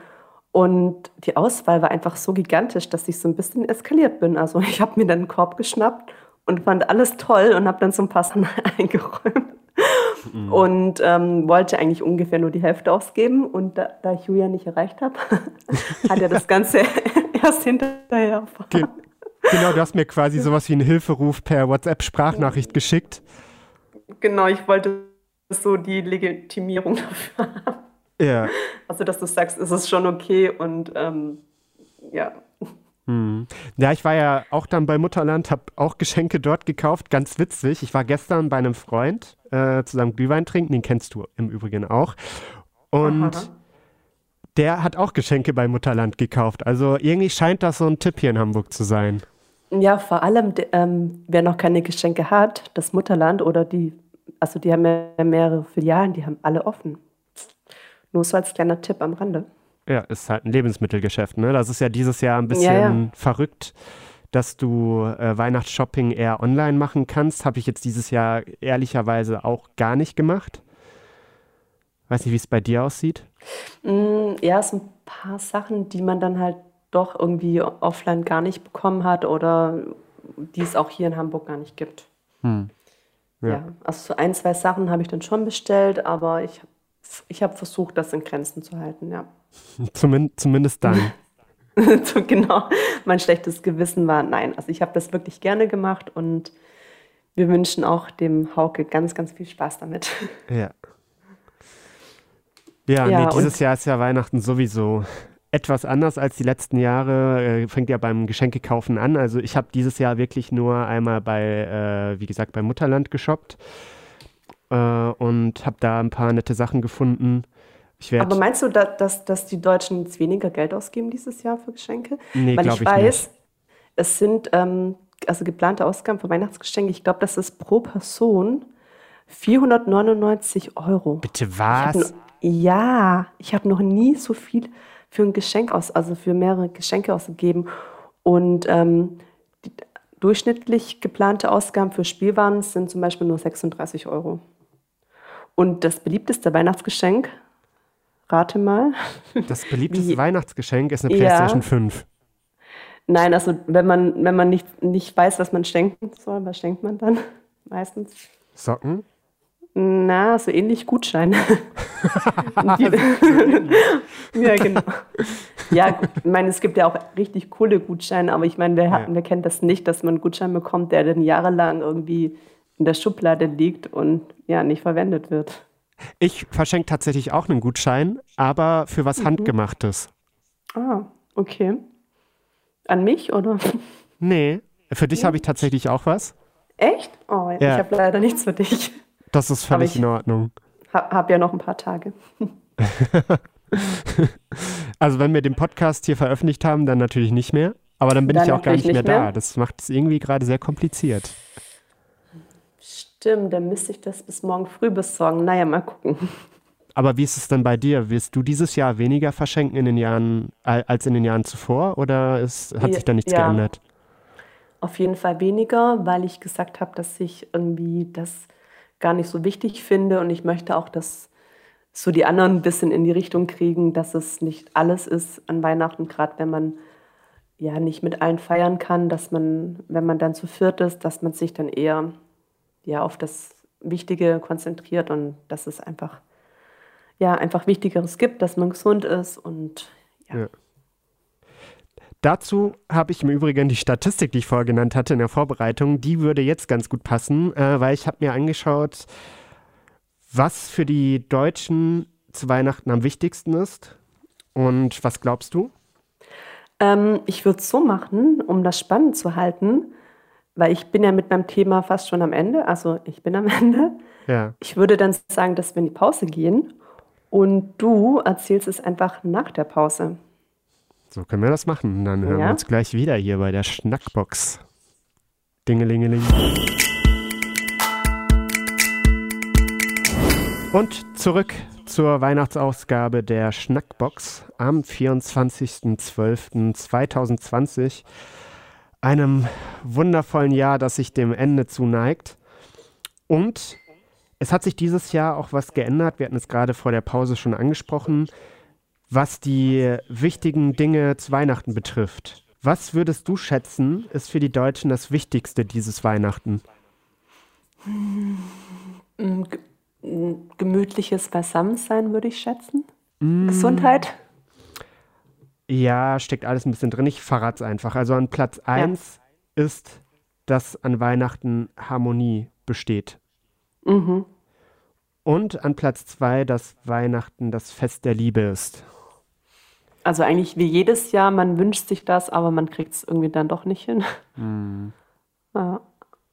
Und die Auswahl war einfach so gigantisch, dass ich so ein bisschen eskaliert bin. Also ich habe mir dann einen Korb geschnappt und fand alles toll und habe dann so ein paar Sachen eingeräumt. Mhm. Und ähm, wollte eigentlich ungefähr nur die Hälfte ausgeben. Und da, da ich Julia nicht erreicht habe, hat er das Ganze erst hinterher Ge Genau, du hast mir quasi sowas wie einen Hilferuf per WhatsApp-Sprachnachricht geschickt. Genau, ich wollte so die Legitimierung dafür haben. Ja. Also, dass du sagst, es ist schon okay und ähm, ja. Hm. Ja, ich war ja auch dann bei Mutterland, habe auch Geschenke dort gekauft. Ganz witzig. Ich war gestern bei einem Freund äh, zusammen Glühwein trinken, den kennst du im Übrigen auch. Und Aha. Der hat auch Geschenke bei Mutterland gekauft. Also irgendwie scheint das so ein Tipp hier in Hamburg zu sein. Ja, vor allem, ähm, wer noch keine Geschenke hat, das Mutterland oder die, also die haben ja mehrere Filialen, die haben alle offen. Nur so als kleiner Tipp am Rande. Ja, ist halt ein Lebensmittelgeschäft, ne? Das ist ja dieses Jahr ein bisschen ja, ja. verrückt, dass du äh, Weihnachtsshopping eher online machen kannst. Habe ich jetzt dieses Jahr ehrlicherweise auch gar nicht gemacht. Weiß nicht, wie es bei dir aussieht. Mm, ja, es sind ein paar Sachen, die man dann halt doch irgendwie offline gar nicht bekommen hat oder die es auch hier in Hamburg gar nicht gibt. Hm. Ja. ja. also so ein, zwei Sachen habe ich dann schon bestellt, aber ich, ich habe versucht, das in Grenzen zu halten, ja. Zumin zumindest dann. so, genau. Mein schlechtes Gewissen war, nein, also ich habe das wirklich gerne gemacht und wir wünschen auch dem Hauke ganz, ganz viel Spaß damit. Ja. Ja, ja nee, dieses Jahr ist ja Weihnachten sowieso etwas anders als die letzten Jahre. Äh, fängt ja beim Geschenkekaufen an. Also ich habe dieses Jahr wirklich nur einmal bei, äh, wie gesagt, beim Mutterland geshoppt äh, und habe da ein paar nette Sachen gefunden. Aber meinst du, dass, dass die Deutschen jetzt weniger Geld ausgeben dieses Jahr für Geschenke? Nee, Weil ich, ich weiß, nicht. es sind ähm, also geplante Ausgaben für Weihnachtsgeschenke. Ich glaube, das ist pro Person 499 Euro. Bitte was? Ja, ich habe noch nie so viel für ein Geschenk aus, also für mehrere Geschenke ausgegeben. Und ähm, durchschnittlich geplante Ausgaben für Spielwaren sind zum Beispiel nur 36 Euro. Und das beliebteste Weihnachtsgeschenk, rate mal. Das beliebteste Weihnachtsgeschenk ist eine PlayStation ja. 5. Nein, also wenn man, wenn man nicht, nicht weiß, was man schenken soll, was schenkt man dann meistens? Socken? Na, so ähnlich Gutscheine. ja, genau. Ja, ich meine, es gibt ja auch richtig coole Gutscheine, aber ich meine, wer, ja. wer kennt das nicht, dass man einen Gutschein bekommt, der dann jahrelang irgendwie in der Schublade liegt und ja, nicht verwendet wird. Ich verschenke tatsächlich auch einen Gutschein, aber für was mhm. Handgemachtes. Ah, okay. An mich oder? Nee, für dich ja. habe ich tatsächlich auch was. Echt? Oh, ja. ich habe leider nichts für dich. Das ist völlig in Ordnung. Habe ja noch ein paar Tage. also wenn wir den Podcast hier veröffentlicht haben, dann natürlich nicht mehr. Aber dann bin dann ich auch gar nicht, nicht mehr, mehr, da. Das macht es irgendwie gerade sehr kompliziert. Stimmt, dann müsste ich das bis morgen früh besorgen. Naja, mal gucken. Aber wie ist es denn bei dir? Wirst du dieses Jahr weniger verschenken in den Jahren als in den Jahren zuvor oder ist, hat sich da nichts ja, geändert? Auf jeden Fall weniger, weil ich gesagt habe, dass ich irgendwie das gar nicht so wichtig finde. Und ich möchte auch, dass so die anderen ein bisschen in die Richtung kriegen, dass es nicht alles ist an Weihnachten, gerade wenn man ja nicht mit allen feiern kann, dass man, wenn man dann zu viert ist, dass man sich dann eher ja auf das Wichtige konzentriert und dass es einfach ja einfach Wichtigeres gibt, dass man gesund ist und ja. ja. Dazu habe ich im Übrigen die Statistik, die ich vorher genannt hatte in der Vorbereitung, die würde jetzt ganz gut passen, äh, weil ich habe mir angeschaut, was für die Deutschen zu Weihnachten am wichtigsten ist. Und was glaubst du? Ähm, ich würde es so machen, um das spannend zu halten, weil ich bin ja mit meinem Thema fast schon am Ende. Also ich bin am Ende. Ja. Ich würde dann sagen, dass wir in die Pause gehen und du erzählst es einfach nach der Pause. So können wir das machen. Dann hören Ja. wir uns gleich wieder hier bei der Schnackbox. Dingelingeling. Und zurück zur Weihnachtsausgabe der Schnackbox am 24.12.2020, einem wundervollen Jahr, das sich dem Ende zuneigt. Und es hat sich dieses Jahr auch was geändert. Wir hatten es gerade vor der Pause schon angesprochen, was die wichtigen Dinge zu Weihnachten betrifft. Was würdest du schätzen, ist für die Deutschen das Wichtigste dieses Weihnachten? Mm, ge- mm, Gemütliches Beisammensein würde ich schätzen. Gesundheit. Ja, steckt alles ein bisschen drin. Ich verrate es einfach. Also an Platz 1 ist, dass an Weihnachten Harmonie besteht. Mhm. Und an Platz 2, dass Weihnachten das Fest der Liebe ist. Also eigentlich wie jedes Jahr, man wünscht sich das, aber man kriegt es irgendwie dann doch nicht hin. Ja.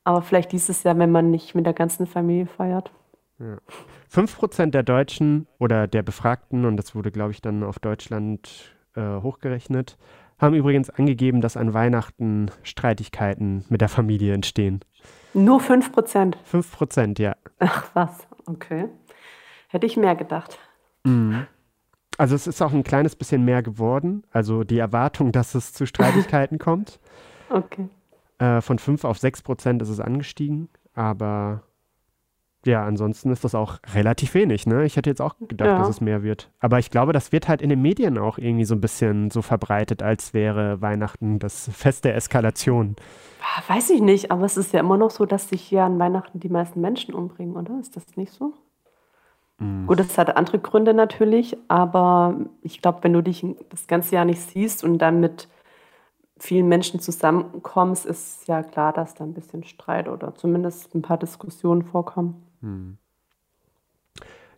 Aber vielleicht dieses Jahr, wenn man nicht mit der ganzen Familie feiert. 5% der Deutschen oder der Befragten, und das wurde, glaube ich, dann auf Deutschland äh, hochgerechnet, haben übrigens angegeben, dass an Weihnachten Streitigkeiten mit der Familie entstehen. Nur 5 Prozent. 5%, ja. Ach was, okay. Hätte ich mehr gedacht. Also es ist auch ein kleines bisschen mehr geworden. Also die Erwartung, dass es zu Streitigkeiten kommt. Okay. Äh, von 5 auf 6 Prozent ist es angestiegen. Aber ja, ansonsten ist das auch relativ wenig. Ne? Ich hätte jetzt auch gedacht, Ja. dass es mehr wird. Aber ich glaube, das wird halt in den Medien auch irgendwie so ein bisschen so verbreitet, als wäre Weihnachten das Fest der Eskalation. Ah, Weiß ich nicht, aber es ist ja immer noch so, dass sich hier an Weihnachten die meisten Menschen umbringen, oder? Ist das nicht so? Gut, das hat andere Gründe natürlich, aber ich glaube, wenn du dich das ganze Jahr nicht siehst und dann mit vielen Menschen zusammenkommst, ist ja klar, dass da ein bisschen Streit oder zumindest ein paar Diskussionen vorkommen.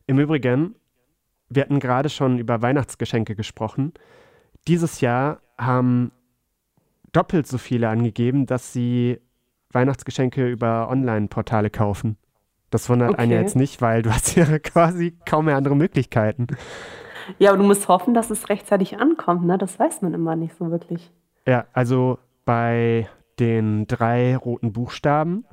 Im Übrigen, wir hatten gerade schon über Weihnachtsgeschenke gesprochen. Dieses Jahr haben doppelt so viele angegeben, dass sie Weihnachtsgeschenke über Online-Portale kaufen. Das wundert einen ja Okay. jetzt nicht, weil du hast ja quasi kaum mehr andere Möglichkeiten. Ja, aber du musst hoffen, dass es rechtzeitig ankommt, ne? Das weiß man immer nicht so wirklich. Ja, also bei den drei roten Buchstaben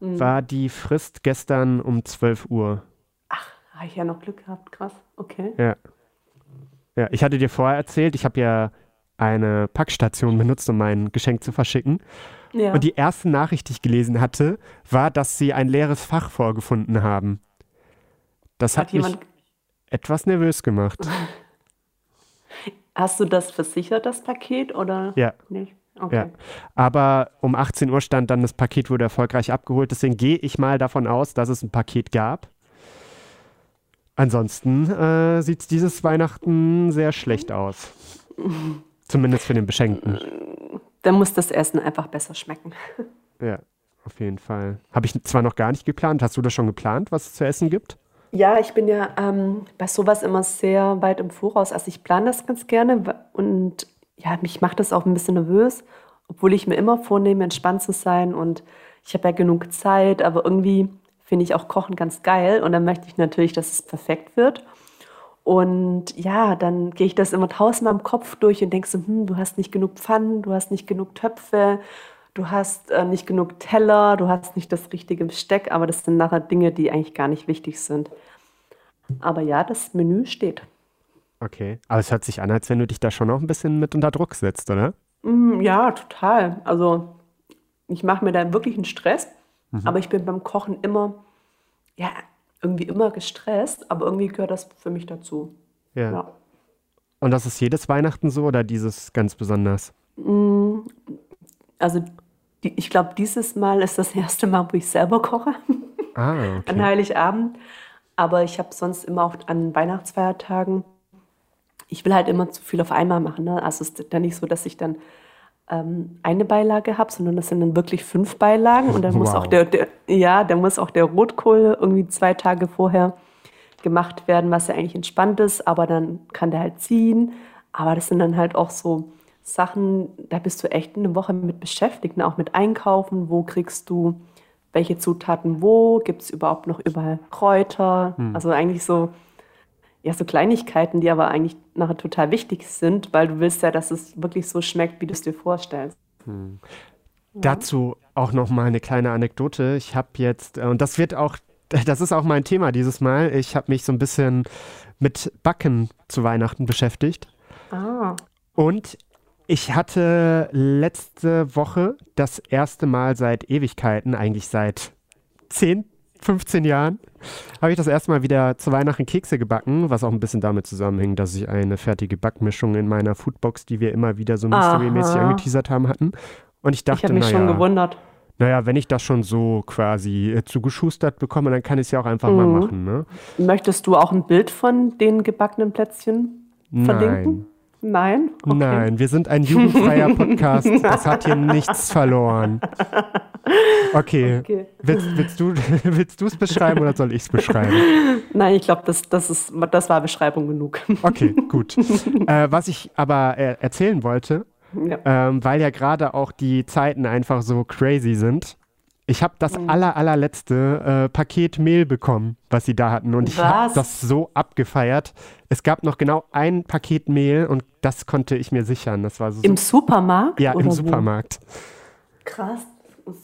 war die Frist gestern um 12 Uhr. Habe ich ja noch Glück gehabt, krass. Okay. Ja. Ja, ich hatte dir vorher erzählt, ich habe ja eine Packstation benutzt, um mein Geschenk zu verschicken. Ja. Und die erste Nachricht, die ich gelesen hatte, war, dass sie ein leeres Fach vorgefunden haben. Das hat, Hat mich etwas nervös gemacht. Hast du das versichert, das Paket, oder Ja, nicht? Okay. ja. Aber um 18 Uhr stand dann, das Paket wurde erfolgreich abgeholt. Deswegen gehe ich mal davon aus, dass es ein Paket gab. Ansonsten äh, sieht es dieses Weihnachten sehr schlecht aus. Zumindest für den Beschenkten. Dann muss das Essen einfach besser schmecken. Ja, auf jeden Fall. Habe ich zwar noch gar nicht geplant. Hast du das schon geplant, was es zu essen gibt? Ja, ich bin ja ähm, bei sowas immer sehr weit im Voraus. Also ich plane das ganz gerne und ja, mich macht das auch ein bisschen nervös, obwohl ich mir immer vornehme, entspannt zu sein und ich habe ja genug Zeit, aber irgendwie finde ich auch Kochen ganz geil und dann möchte ich natürlich, dass es perfekt wird. Und ja, dann gehe ich das immer tausendmal im Kopf durch und denke so, hm, du hast nicht genug Pfannen, du hast nicht genug Töpfe, du hast äh, nicht genug Teller, du hast nicht das richtige Besteck, aber das sind nachher Dinge, die eigentlich gar nicht wichtig sind. Aber ja, das Menü steht. Okay. Aber es hört sich an, als wenn du dich da schon noch ein bisschen mit unter Druck setzt, oder? Mm, Ja, total. Also ich mache mir da wirklich einen Stress, aber ich bin beim Kochen immer, ja, irgendwie immer gestresst, aber irgendwie gehört das für mich dazu. Ja. Ja. Und das ist jedes Weihnachten so oder dieses ganz besonders? Also die, ich glaube, dieses Mal ist das erste Mal, wo ich selber koche. Ah, an okay. Heiligabend. Aber ich habe sonst immer auch an Weihnachtsfeiertagen, ich will halt immer zu viel auf einmal machen. Ne? Also es ist dann nicht so, dass ich dann ähm, eine Beilage habe, sondern das sind dann wirklich fünf Beilagen. Und dann muss Wow. auch der, der, ja, dann muss auch der Rotkohl irgendwie zwei Tage vorher gemacht werden, was ja eigentlich entspannt ist, aber dann kann der halt ziehen. Aber das sind dann halt auch so Sachen, da bist du echt eine Woche mit beschäftigt, ne? auch mit Einkaufen. Wo kriegst du welche Zutaten wo? Gibt es überhaupt noch überall Kräuter? Hm. Also eigentlich so, ja, so Kleinigkeiten, die aber eigentlich nachher total wichtig sind, weil du willst ja, dass es wirklich so schmeckt, wie du es dir vorstellst. Hm. Ja. Dazu auch noch mal eine kleine Anekdote. Ich habe jetzt, äh, und das wird auch, das ist auch mein Thema dieses Mal. Ich habe mich so ein bisschen mit Backen zu Weihnachten beschäftigt. Ah. Und ich hatte letzte Woche das erste Mal seit Ewigkeiten, eigentlich seit 10, 15 Jahren, habe ich das erste Mal wieder zu Weihnachten Kekse gebacken, was auch ein bisschen damit zusammenhängt, dass ich eine fertige Backmischung in meiner Foodbox, die wir immer wieder so mystery-mäßig angeteasert haben, hatten. Und ich dachte, ich habe mich naja, schon gewundert. Naja, wenn ich das schon so quasi äh, zugeschustert bekomme, dann kann ich es ja auch einfach mhm. mal machen. Ne? Möchtest du auch ein Bild von den gebackenen Plätzchen verlinken? Nein. Nein? Okay. Nein, wir sind ein jugendfreier Podcast. Das hat hier nichts verloren. Okay. okay. Willst, willst du willst es beschreiben oder soll ich es beschreiben? Nein, ich glaube, das, das, das war Beschreibung genug. Okay, gut. äh, was ich aber äh, erzählen wollte, ja. ähm, weil ja gerade auch die Zeiten einfach so crazy sind, ich habe das mhm. aller, allerletzte äh, Paket Mehl bekommen, was sie da hatten. Und ich habe das so abgefeiert. Es gab noch genau ein Paket Mehl und das konnte ich mir sichern. Das war so Im Supermarkt? Ja, im Supermarkt. Krass.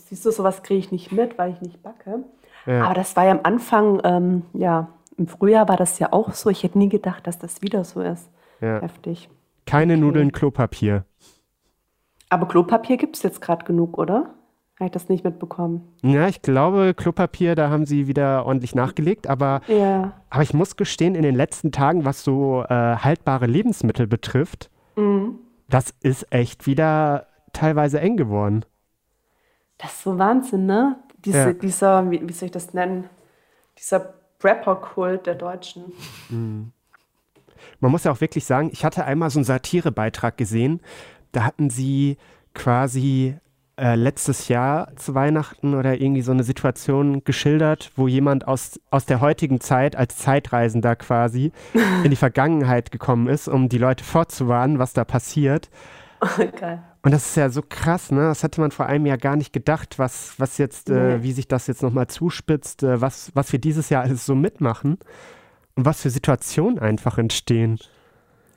Siehst du, sowas kriege ich nicht mit, weil ich nicht backe. Ja. Aber das war ja am Anfang, ähm, ja, im Frühjahr war das ja auch so. Ich hätte nie gedacht, dass das wieder so ist. Ja. Heftig. Keine okay. Nudeln, Klopapier. Aber Klopapier gibt es jetzt gerade genug, oder? Habe ich das nicht mitbekommen. Ja, ich glaube, Klopapier, da haben sie wieder ordentlich nachgelegt. Aber, ja. aber ich muss gestehen, in den letzten Tagen, was so äh, haltbare Lebensmittel betrifft, mhm. das ist echt wieder teilweise eng geworden. Das ist so Wahnsinn, ne? Diese, ja. Dieser, wie, wie, soll ich das nennen? Dieser Prepper-Kult der Deutschen. Mhm. Man muss ja auch wirklich sagen, ich hatte einmal so einen Satirebeitrag gesehen. Da hatten sie quasi äh, letztes Jahr zu Weihnachten oder irgendwie so eine Situation geschildert, wo jemand aus, aus der heutigen Zeit als Zeitreisender quasi in die Vergangenheit gekommen ist, um die Leute vorzuwarnen, was da passiert. Oh, geil. Und das ist ja so krass, ne? Das hätte man vor einem Jahr gar nicht gedacht, was, was jetzt, äh, wie sich das jetzt nochmal zuspitzt, äh, was, was wir dieses Jahr alles so mitmachen und was für Situationen einfach entstehen.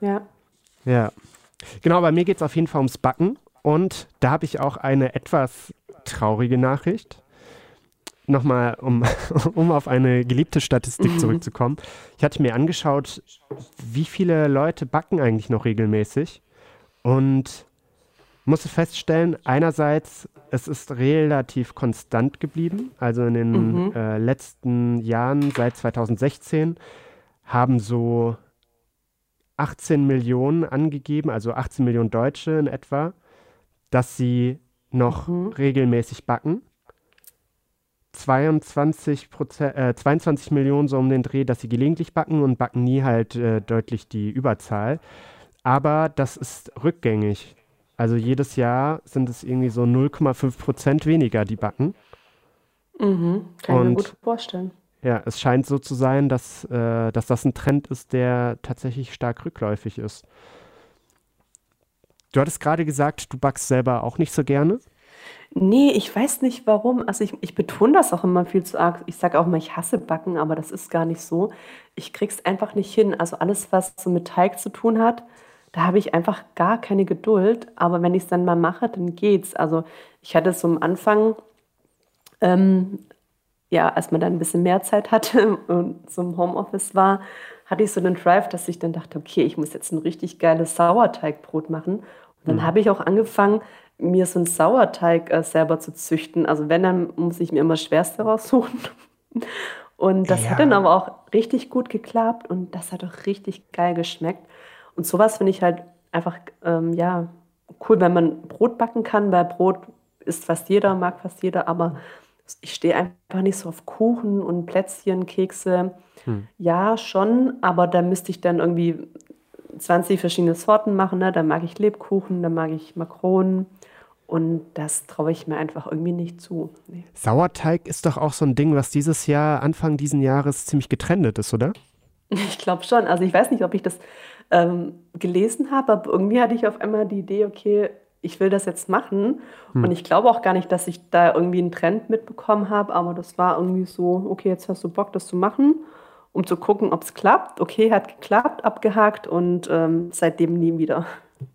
Ja. Ja. Genau, bei mir geht es auf jeden Fall ums Backen. Und da habe ich auch eine etwas traurige Nachricht. Nochmal, um, um auf eine geliebte Statistik mhm. zurückzukommen. Ich hatte mir angeschaut, wie viele Leute backen eigentlich noch regelmäßig. Und musste feststellen, einerseits, es ist relativ konstant geblieben. Also in den mhm. äh, letzten Jahren, seit 2016, haben so 18 Millionen angegeben, also 18 Millionen Deutsche in etwa, dass sie noch mhm. regelmäßig backen. 22, Prozent, äh, 22 Millionen so um den Dreh, dass sie gelegentlich backen und backen nie halt äh, deutlich die Überzahl. Aber das ist rückgängig. Also jedes Jahr sind es irgendwie so 0,5 Prozent weniger, die backen. Mhm, kann und, ich mir gut vorstellen. Ja, es scheint so zu sein, dass, äh, dass das ein Trend ist, der tatsächlich stark rückläufig ist. Du hattest gerade gesagt, du backst selber auch nicht so gerne. Nee, ich weiß nicht warum. Also ich, ich betone das auch immer viel zu arg. Ich sage auch mal, ich hasse Backen, aber das ist gar nicht so. Ich krieg's einfach nicht hin. Also alles, was so mit Teig zu tun hat, da habe ich einfach gar keine Geduld. Aber wenn ich es dann mal mache, dann geht's. Also ich hatte so am Anfang, ähm, ja, als man dann ein bisschen mehr Zeit hatte und so im Homeoffice war, hatte ich so einen Drive, dass ich dann dachte, okay, ich muss jetzt ein richtig geiles Sauerteigbrot machen. Dann mhm. habe ich auch angefangen, mir so einen Sauerteig äh, selber zu züchten. Also wenn, dann muss ich mir immer Schwerste raussuchen. Und das ja. hat dann aber auch richtig gut geklappt und das hat auch richtig geil geschmeckt. Und sowas finde ich halt einfach, ähm, ja, cool, wenn man Brot backen kann, weil Brot isst fast jeder, mag fast jeder, aber ich stehe einfach nicht so auf Kuchen und Plätzchen, Kekse. Hm. Ja, schon, aber da müsste ich dann irgendwie 20 verschiedene Sorten machen. Ne? Da mag ich Lebkuchen, da mag ich Makronen. Und das traue ich mir einfach irgendwie nicht zu. Nee. Sauerteig ist doch auch so ein Ding, was dieses Jahr, Anfang diesen Jahres ziemlich getrendet ist, oder? Ich glaube schon. Also ich weiß nicht, ob ich das ähm, gelesen habe, aber irgendwie hatte ich auf einmal die Idee, okay, ich will das jetzt machen. Hm. Und ich glaube auch gar nicht, dass ich da irgendwie einen Trend mitbekommen habe, aber das war irgendwie so, okay, jetzt hast du Bock, das zu machen, um zu gucken, ob es klappt. Okay, hat geklappt, abgehakt und ähm, seitdem nie wieder.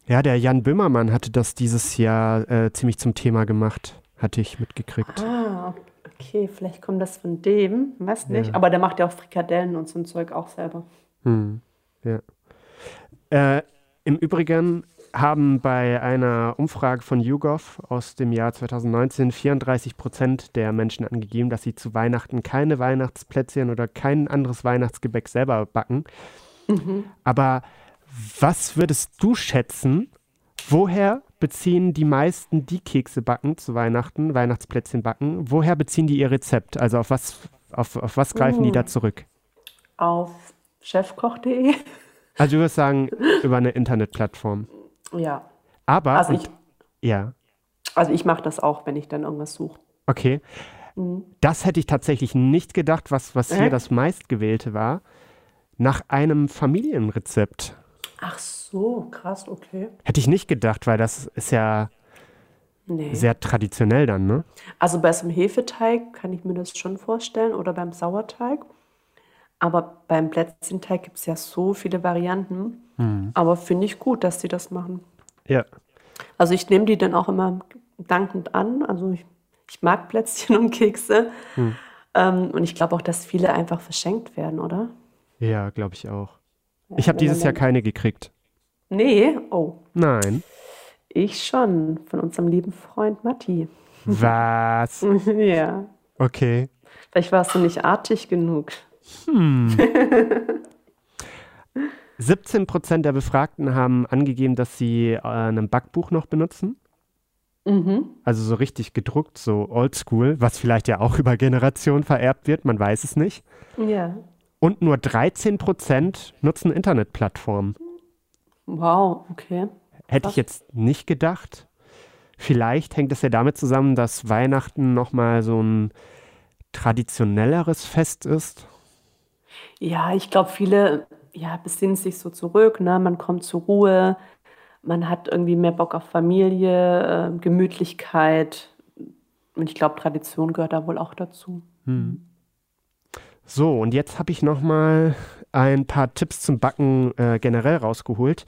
Ja, der Jan Böhmermann hatte das dieses Jahr äh, ziemlich zum Thema gemacht, hatte ich mitgekriegt. Ah, okay, vielleicht kommt das von dem, weiß nicht. Ja. Aber der macht ja auch Frikadellen und so ein Zeug auch selber. Hm, ja. Äh, Im Übrigen haben bei einer Umfrage von YouGov aus dem Jahr 2019 34 Prozent der Menschen angegeben, dass sie zu Weihnachten keine Weihnachtsplätzchen oder kein anderes Weihnachtsgebäck selber backen. Mhm. Aber was würdest du schätzen, woher beziehen die meisten, die Kekse backen zu Weihnachten, Weihnachtsplätzchen backen, woher beziehen die ihr Rezept? Also auf was, auf, auf was greifen uh, die da zurück? Auf chefkoch.de. Also du würdest sagen, über eine Internetplattform. Ja. Aber. Also ich, ja. Also ich mache das auch, wenn ich dann irgendwas suche. Okay. Mhm. Das hätte ich tatsächlich nicht gedacht, was, was hier das meistgewählte war. Nach einem Familienrezept. Ach so, krass, okay. Hätte ich nicht gedacht, weil das ist ja nee. sehr traditionell dann, ne? Also bei so einem Hefeteig kann ich mir das schon vorstellen oder beim Sauerteig. Aber beim Plätzchenteig gibt es ja so viele Varianten. Mhm. Aber finde ich gut, dass sie das machen. Ja. Also ich nehme die dann auch immer dankend an. Also ich, ich mag Plätzchen und Kekse. Mhm. Ähm, und ich glaube auch, dass viele einfach verschenkt werden, oder? Ja, glaube ich auch. Ja, ich habe dieses Jahr keine gekriegt. Nee, oh. Nein. Ich schon, von unserem lieben Freund Matti. Was? ja. Okay. Vielleicht warst du nicht artig genug. Hm. 17 Prozent der Befragten haben angegeben, dass sie äh, ein Backbuch noch benutzen. Mhm. Also so richtig gedruckt, so oldschool, was vielleicht ja auch über Generationen vererbt wird, man weiß es nicht. Ja. Und nur 13 Prozent nutzen Internetplattformen. Wow, okay. Hätte ich jetzt nicht gedacht. Vielleicht hängt es ja damit zusammen, dass Weihnachten nochmal so ein traditionelleres Fest ist. Ja, ich glaube, viele ja, besinnen sich so zurück, ne? man kommt zur Ruhe, man hat irgendwie mehr Bock auf Familie, äh, Gemütlichkeit. Und ich glaube, Tradition gehört da wohl auch dazu. Hm. So, und jetzt habe ich noch mal ein paar Tipps zum Backen äh, generell rausgeholt.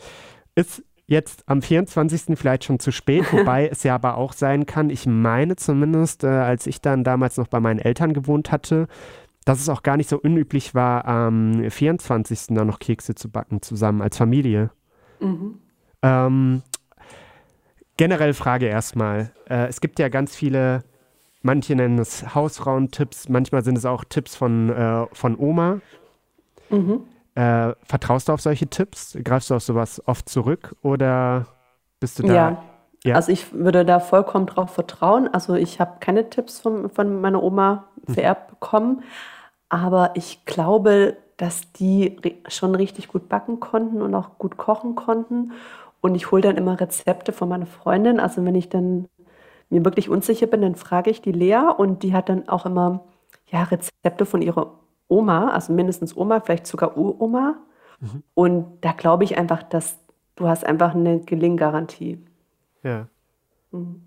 Ist jetzt am 24. vielleicht schon zu spät, wobei es ja aber auch sein kann, ich meine zumindest, äh, als ich dann damals noch bei meinen Eltern gewohnt hatte, dass es auch gar nicht so unüblich war, am 24. dann noch Kekse zu backen zusammen als Familie. Mhm. Ähm, generell Frage erstmal. Äh, es gibt ja ganz viele, manche nennen es Hausfrauentipps, manchmal sind es auch Tipps von, äh, von Oma. Mhm. Äh, vertraust du auf solche Tipps? Greifst du auf sowas oft zurück oder bist du da? Ja. ja. Also ich würde da vollkommen drauf vertrauen. Also ich habe keine Tipps von, von meiner Oma mhm. vererbt bekommen, aber ich glaube, dass die schon richtig gut backen konnten und auch gut kochen konnten. Und ich hole dann immer Rezepte von meiner Freundin. Also wenn ich dann mir wirklich unsicher bin, dann frage ich die Lea und die hat dann auch immer ja, Rezepte von ihrer Oma, also mindestens Oma, vielleicht sogar Uroma. Mhm. Und da glaube ich einfach, dass du hast einfach eine Gelinggarantie. Ja. Mhm.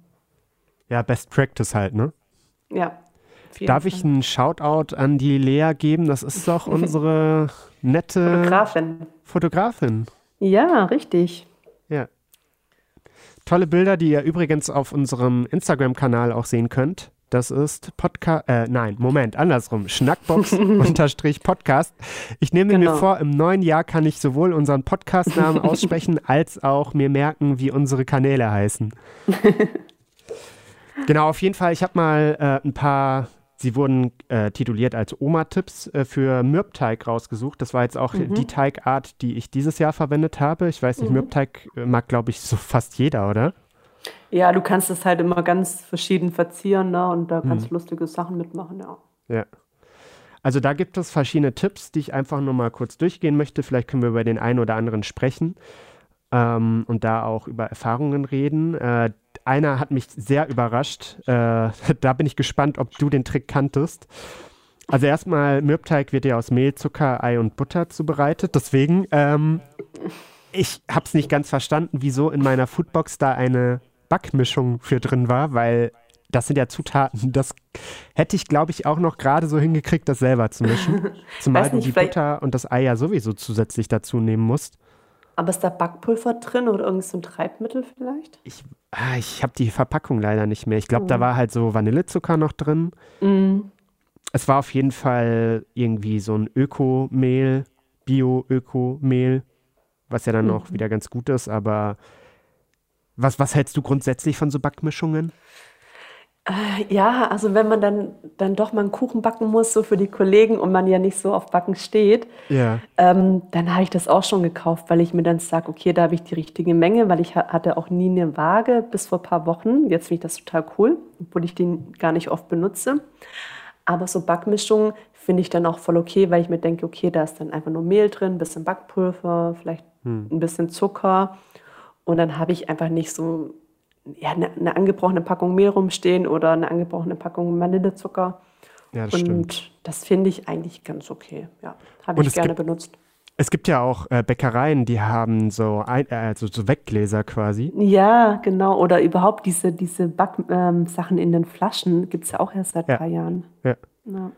Ja, Best Practice halt, ne? Ja. Darf Fall. ich einen Shoutout an die Lea geben? Das ist doch unsere nette Fotografin. Fotografin. Ja, richtig. Ja. Tolle Bilder, die ihr übrigens auf unserem Instagram-Kanal auch sehen könnt. Das ist Podcast, äh, nein, Moment, andersrum. Schnackbox-Podcast. Ich nehme genau. mir vor, im neuen Jahr kann ich sowohl unseren Podcast-Namen aussprechen, als auch mir merken, wie unsere Kanäle heißen. genau, auf jeden Fall, ich habe mal äh, ein paar Sie wurden äh, tituliert als Oma-Tipps äh, für Mürbteig rausgesucht. Das war jetzt auch mhm. die Teigart, die ich dieses Jahr verwendet habe. Ich weiß nicht, mhm. Mürbteig äh, mag, glaube ich, so fast jeder, oder? Ja, du kannst es halt immer ganz verschieden verzieren ne? und da kannst mhm. lustige Sachen mitmachen, ja. Ja. Also da gibt es verschiedene Tipps, die ich einfach nur mal kurz durchgehen möchte. Vielleicht können wir über den einen oder anderen sprechen ähm, und da auch über Erfahrungen reden. Äh, einer hat mich sehr überrascht. Äh, da bin ich gespannt, ob du den Trick kanntest. Also erstmal, Mürbteig wird ja aus Mehl, Zucker, Ei und Butter zubereitet. Deswegen, ähm, ich habe es nicht ganz verstanden, wieso in meiner Foodbox da eine Backmischung für drin war, weil das sind ja Zutaten, das hätte ich, glaube ich, auch noch gerade so hingekriegt, das selber zu mischen. Zumal du die Butter und das Ei ja sowieso zusätzlich dazu nehmen musst. Aber ist da Backpulver drin oder irgend so ein Treibmittel vielleicht? Ich, ah, ich habe die Verpackung leider nicht mehr. Ich glaube, mhm. da war halt so Vanillezucker noch drin. Mhm. Es war auf jeden Fall irgendwie so ein Ökomehl, Bio-Ökomehl, was ja dann mhm. auch wieder ganz gut ist. Aber was, was hältst du grundsätzlich von so Backmischungen? Äh, ja, also wenn man dann, dann doch mal einen Kuchen backen muss, so für die Kollegen und man ja nicht so auf Backen steht, ja. ähm, dann habe ich das auch schon gekauft, weil ich mir dann sage, okay, da habe ich die richtige Menge, weil ich hatte auch nie eine Waage bis vor ein paar Wochen. Jetzt finde ich das total cool, obwohl ich den gar nicht oft benutze. Aber so Backmischungen finde ich dann auch voll okay, weil ich mir denke, okay, da ist dann einfach nur Mehl drin, ein bisschen Backpulver, vielleicht hm. ein bisschen Zucker. Und dann habe ich einfach nicht so ja, eine, eine, angebrochene Packung Mehl rumstehen oder eine angebrochene Packung Vanillezucker. Ja, das und stimmt. das finde ich eigentlich ganz okay. Ja, habe ich gerne benutzt. Es gibt ja auch äh, Bäckereien, die haben so, ein, äh, so, so Weggläser quasi. Ja, genau. Oder überhaupt diese, diese Backsachen ähm, in den Flaschen gibt es ja auch erst seit ein paar Jahren. Ja. ja.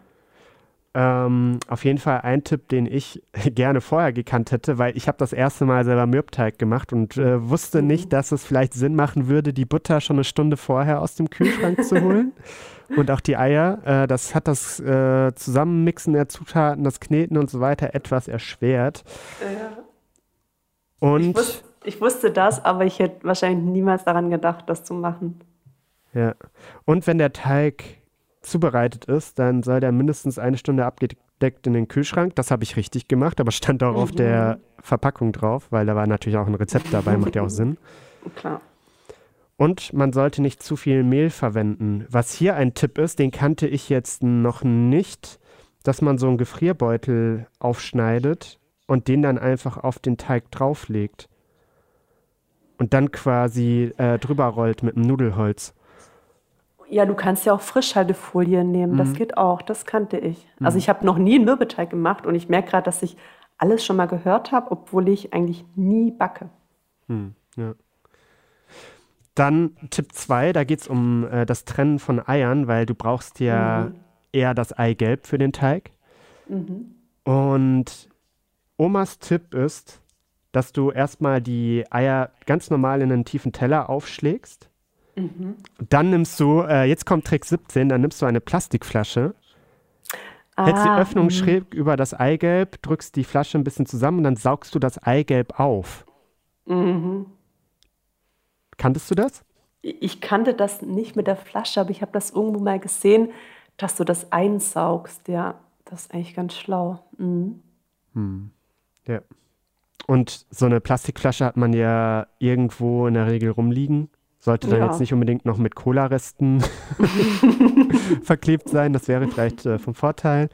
Ähm, auf jeden Fall ein Tipp, den ich gerne vorher gekannt hätte, weil ich habe das erste Mal selber Mürbteig gemacht und äh, wusste nicht, mhm. dass es vielleicht Sinn machen würde, die Butter schon eine Stunde vorher aus dem Kühlschrank zu holen. Und auch die Eier, äh, das hat das äh, Zusammenmixen der Zutaten, das Kneten und so weiter etwas erschwert. Ja. Und ich, wus ich wusste das, aber ich hätte wahrscheinlich niemals daran gedacht, das zu machen. Ja. Und wenn der Teig zubereitet ist, dann soll der mindestens eine Stunde abgedeckt in den Kühlschrank. Das habe ich richtig gemacht, aber stand auch mhm. auf der mhm. Verpackung drauf, weil da war natürlich auch ein Rezept dabei, macht ja auch Sinn. Klar. Und man sollte nicht zu viel Mehl verwenden. Was hier ein Tipp ist, den kannte ich jetzt noch nicht, dass man so einen Gefrierbeutel aufschneidet und den dann einfach auf den Teig drauflegt. Und dann quasi äh, drüber rollt mit einem Nudelholz. Ja, du kannst ja auch Frischhaltefolie nehmen. Mhm. Das geht auch. Das kannte ich. Mhm. Also ich habe noch nie einen Mürbeteig gemacht und ich merke gerade, dass ich alles schon mal gehört habe, obwohl ich eigentlich nie backe. Mhm. Ja. Dann Tipp 2, da geht es um äh, das Trennen von Eiern, weil du brauchst ja mhm. eher das Eigelb für den Teig. Mhm. Und Omas Tipp ist, dass du erstmal die Eier ganz normal in einen tiefen Teller aufschlägst Mhm. Dann nimmst du, äh, jetzt kommt Trick 17, dann nimmst du eine Plastikflasche, ah, hältst die Öffnung mh. schräg über das Eigelb, drückst die Flasche ein bisschen zusammen und dann saugst du das Eigelb auf. Mhm. Kanntest du das? Ich kannte das nicht mit der Flasche, aber ich habe das irgendwo mal gesehen, dass du das einsaugst. Ja, das ist eigentlich ganz schlau. Mhm. Hm. Ja. Und so eine Plastikflasche hat man ja irgendwo in der Regel rumliegen. Sollte dann ja. jetzt nicht unbedingt noch mit Cola-Resten verklebt sein. Das wäre vielleicht äh, vom Vorteil.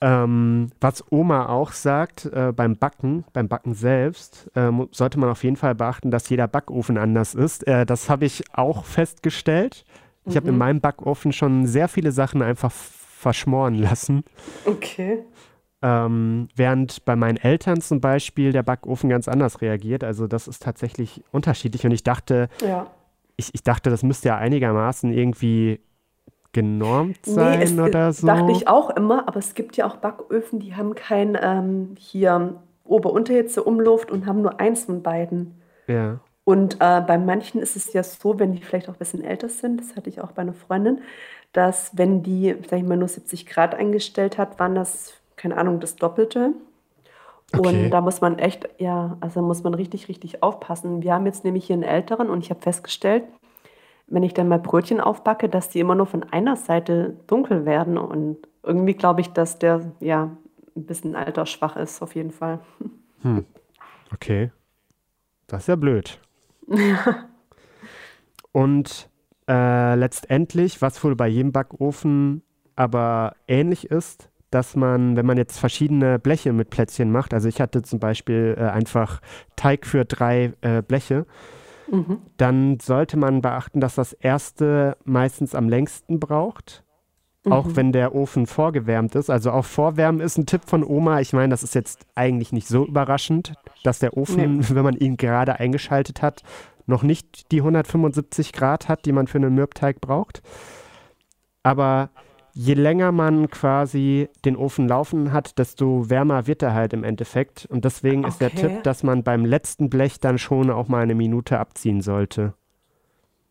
Ähm, was Oma auch sagt, äh, beim Backen, beim Backen selbst, äh, sollte man auf jeden Fall beachten, dass jeder Backofen anders ist. Äh, das habe ich auch festgestellt. Ich mhm. habe in meinem Backofen schon sehr viele Sachen einfach verschmoren lassen. Okay. Ähm, während bei meinen Eltern zum Beispiel der Backofen ganz anders reagiert. Also das ist tatsächlich unterschiedlich. Und ich dachte, ja. ich, ich dachte, das müsste ja einigermaßen irgendwie genormt sein nee, es, oder so. Dachte ich auch immer, aber es gibt ja auch Backöfen, die haben kein ähm, hier Ober-Unterhitze, Umluft und haben nur eins von beiden. Ja. Und äh, bei manchen ist es ja so, wenn die vielleicht auch ein bisschen älter sind, das hatte ich auch bei einer Freundin, dass wenn die, sag ich mal, nur 70 Grad eingestellt hat, waren das keine Ahnung, das Doppelte. Okay. Und da muss man echt, ja, also muss man richtig, richtig aufpassen. Wir haben jetzt nämlich hier einen älteren und ich habe festgestellt, wenn ich dann mal Brötchen aufbacke, dass die immer nur von einer Seite dunkel werden. Und irgendwie glaube ich, dass der ja ein bisschen altersschwach ist, auf jeden Fall. Hm. Okay. Das ist ja blöd. Und äh, letztendlich, was wohl bei jedem Backofen aber ähnlich ist, dass man, wenn man jetzt verschiedene Bleche mit Plätzchen macht, also ich hatte zum Beispiel äh, einfach Teig für drei äh, Bleche, mhm. dann sollte man beachten, dass das erste meistens am längsten braucht auch mhm. wenn der Ofen vorgewärmt ist. Also auch Vorwärmen ist ein Tipp von Oma. Ich meine, das ist jetzt eigentlich nicht so überraschend, dass der Ofen, nee. wenn man ihn gerade eingeschaltet hat, noch nicht die 175 Grad hat, die man für einen Mürbteig braucht. Aber je länger man quasi den Ofen laufen hat, desto wärmer wird er halt im Endeffekt. Und deswegen okay. ist der Tipp, dass man beim letzten Blech dann schon auch mal eine Minute abziehen sollte.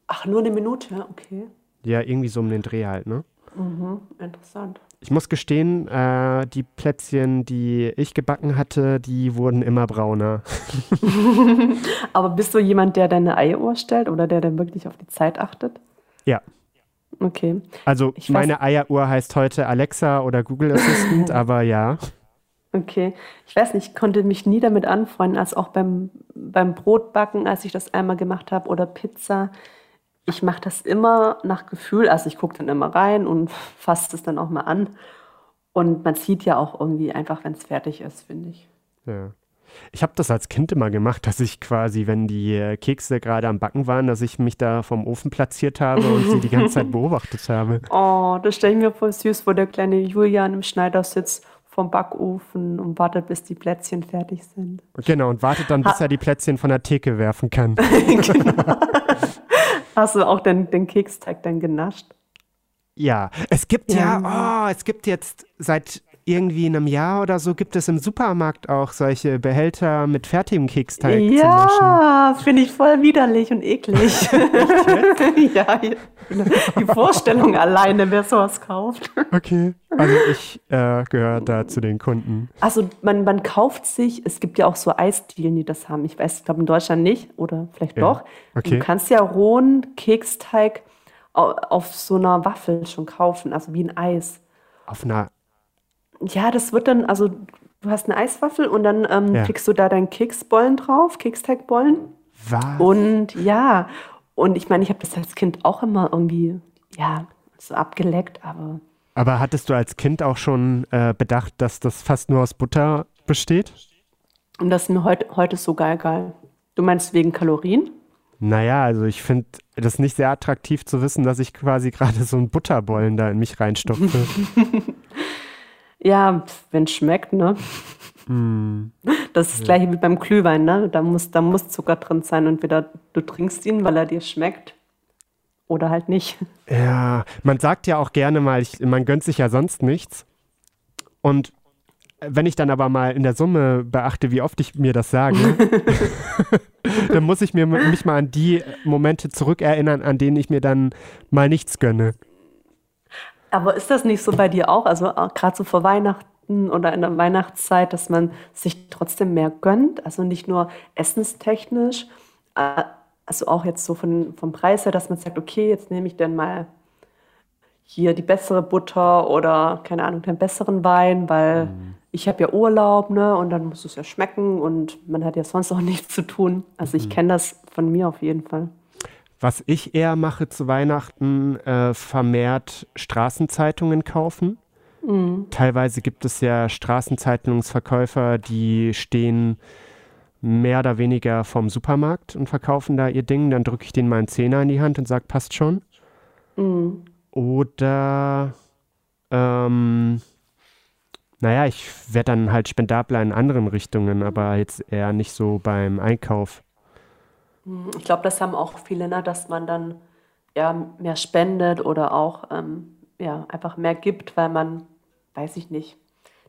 Ach, nur eine Minute, okay. Ja, irgendwie so um den Dreh halt, ne? Mhm, interessant. Ich muss gestehen, äh, die Plätzchen, die ich gebacken hatte, die wurden immer brauner. Aber bist du jemand, der deine Eieruhr stellt oder der dann wirklich auf die Zeit achtet? Ja. Okay. Also ich meine weiß, Eieruhr heißt heute Alexa oder Google Assistant, aber ja. Okay. Ich weiß nicht, ich konnte mich nie damit anfreunden, als auch beim, beim Brotbacken, als ich das einmal gemacht habe, oder Pizza. Ich mache das immer nach Gefühl. Also ich gucke dann immer rein und fasse es dann auch mal an. Und man sieht ja auch irgendwie einfach, wenn es fertig ist, finde ich. Ja. Ich habe das als Kind immer gemacht, dass ich quasi, wenn die äh, Kekse gerade am Backen waren, dass ich mich da vom Ofen platziert habe und sie die ganze Zeit beobachtet habe. Oh, das stelle ich mir voll süß, wo der kleine Julian im Schneidersitz vom Backofen und wartet, bis die Plätzchen fertig sind. Genau, und wartet dann, bis ha er die Plätzchen von der Theke werfen kann. genau. Hast du auch den, den Keksteig dann genascht? Ja, es gibt ja, ja oh, es gibt jetzt seit irgendwie einem Jahr oder so gibt es im Supermarkt auch solche Behälter mit fertigem Keksteig ja, finde ich voll widerlich und eklig. ja, die Vorstellung alleine, wer sowas kauft. Okay, also ich äh, gehöre da zu den Kunden. Also man, man kauft sich, es gibt ja auch so Eisdielen, die das haben. Ich weiß, ich glaube in Deutschland nicht oder vielleicht ja. doch. Okay. Du kannst ja rohen Keksteig auf so einer Waffel schon kaufen, also wie ein Eis. Auf einer ja, das wird dann, also du hast eine Eiswaffel und dann ähm, ja. kriegst du da deinen Keksbollen drauf, Keksteigbollen. Was? Und ja, und ich meine, ich habe das als Kind auch immer irgendwie, ja, so abgeleckt, aber. Aber hattest du als Kind auch schon äh, bedacht, dass das fast nur aus Butter besteht? Und das ist mir heute, heute so geil, geil. Du meinst wegen Kalorien? Naja, also ich finde das nicht sehr attraktiv zu wissen, dass ich quasi gerade so einen Butterbollen da in mich reinstopfe. Ja, wenn es schmeckt, ne? Mm. Das ist das gleiche wie beim Glühwein, ne? Da muss, da muss Zucker drin sein. Entweder du trinkst ihn, weil er dir schmeckt, oder halt nicht. Ja, man sagt ja auch gerne mal, ich, man gönnt sich ja sonst nichts. Und wenn ich dann aber mal in der Summe beachte, wie oft ich mir das sage, dann muss ich mir mich mal an die Momente zurückerinnern, an denen ich mir dann mal nichts gönne. Aber ist das nicht so bei dir auch? Also äh, gerade so vor Weihnachten oder in der Weihnachtszeit, dass man sich trotzdem mehr gönnt? Also nicht nur essenstechnisch, äh, also auch jetzt so von, vom Preis her, dass man sagt, okay, jetzt nehme ich dann mal hier die bessere Butter oder keine Ahnung, den besseren Wein, weil mhm. ich habe ja Urlaub, ne? Und dann muss es ja schmecken und man hat ja sonst auch nichts zu tun. Also ich mhm. kenne das von mir auf jeden Fall. Was ich eher mache zu Weihnachten, äh, vermehrt Straßenzeitungen kaufen. Mhm. Teilweise gibt es ja Straßenzeitungsverkäufer, die stehen mehr oder weniger vom Supermarkt und verkaufen da ihr Ding. Dann drücke ich denen mal einen Zehner in die Hand und sage, passt schon. Mhm. Oder, ähm, naja, ich werde dann halt spendabler in anderen Richtungen, aber jetzt eher nicht so beim Einkauf. Hm, ich glaube, das haben auch viele, ne, dass man dann ja, mehr spendet oder auch ähm, ja, einfach mehr gibt, weil man, weiß ich nicht,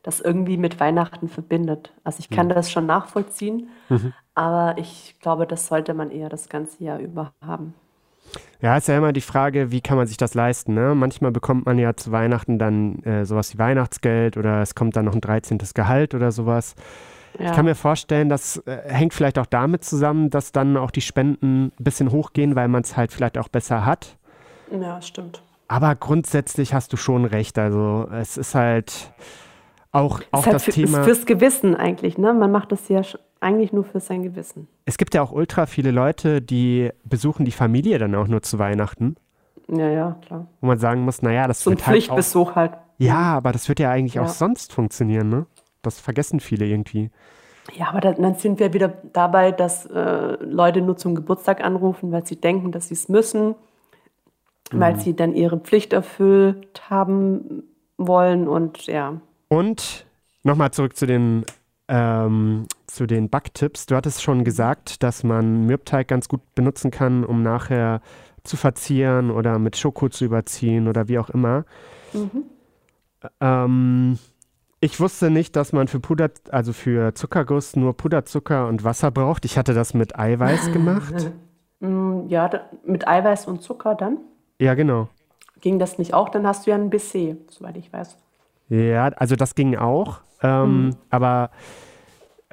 das irgendwie mit Weihnachten verbindet. Also ich kann mhm. das schon nachvollziehen, mhm. aber ich glaube, das sollte man eher das ganze Jahr über haben. Ja, ist ja immer die Frage, wie kann man sich das leisten? Ne? Manchmal bekommt man ja zu Weihnachten dann äh, sowas wie Weihnachtsgeld oder es kommt dann noch ein 13. Gehalt oder sowas. Ja. Ich kann mir vorstellen, das äh, hängt vielleicht auch damit zusammen, dass dann auch die Spenden ein bisschen hochgehen, weil man es halt vielleicht auch besser hat. Ja, stimmt. Aber grundsätzlich hast du schon recht. Also es ist halt auch, auch halt das für, Thema. Ist fürs Gewissen eigentlich, ne? Man macht das ja eigentlich nur für sein Gewissen. Es gibt ja auch ultra viele Leute, die besuchen die Familie dann auch nur zu Weihnachten. Ja, ja, klar. Wo man sagen muss, naja, das so wird ein Pflichtbesuch halt, halt. Ja, aber das wird ja eigentlich ja. auch sonst funktionieren, ne? Das vergessen viele irgendwie. Ja, aber dann sind wir wieder dabei, dass äh, Leute nur zum Geburtstag anrufen, weil sie denken, dass sie es müssen. weil sie dann ihre Pflicht erfüllt haben wollen und ja. Und nochmal zurück zu den, ähm, zu den Backtipps. Du hattest schon gesagt, dass man Mürbteig ganz gut benutzen kann, um nachher zu verzieren oder mit Schoko zu überziehen oder wie auch immer. Mhm. Ähm, ich wusste nicht, dass man für Puder, also für Zuckerguss nur Puderzucker und Wasser braucht. Ich hatte das mit Eiweiß gemacht. Mm, Ja, mit Eiweiß und Zucker dann. Ja, genau. Ging das nicht auch? Dann hast du ja ein Baiser, soweit ich weiß. Ja, also das ging auch. Ähm, Aber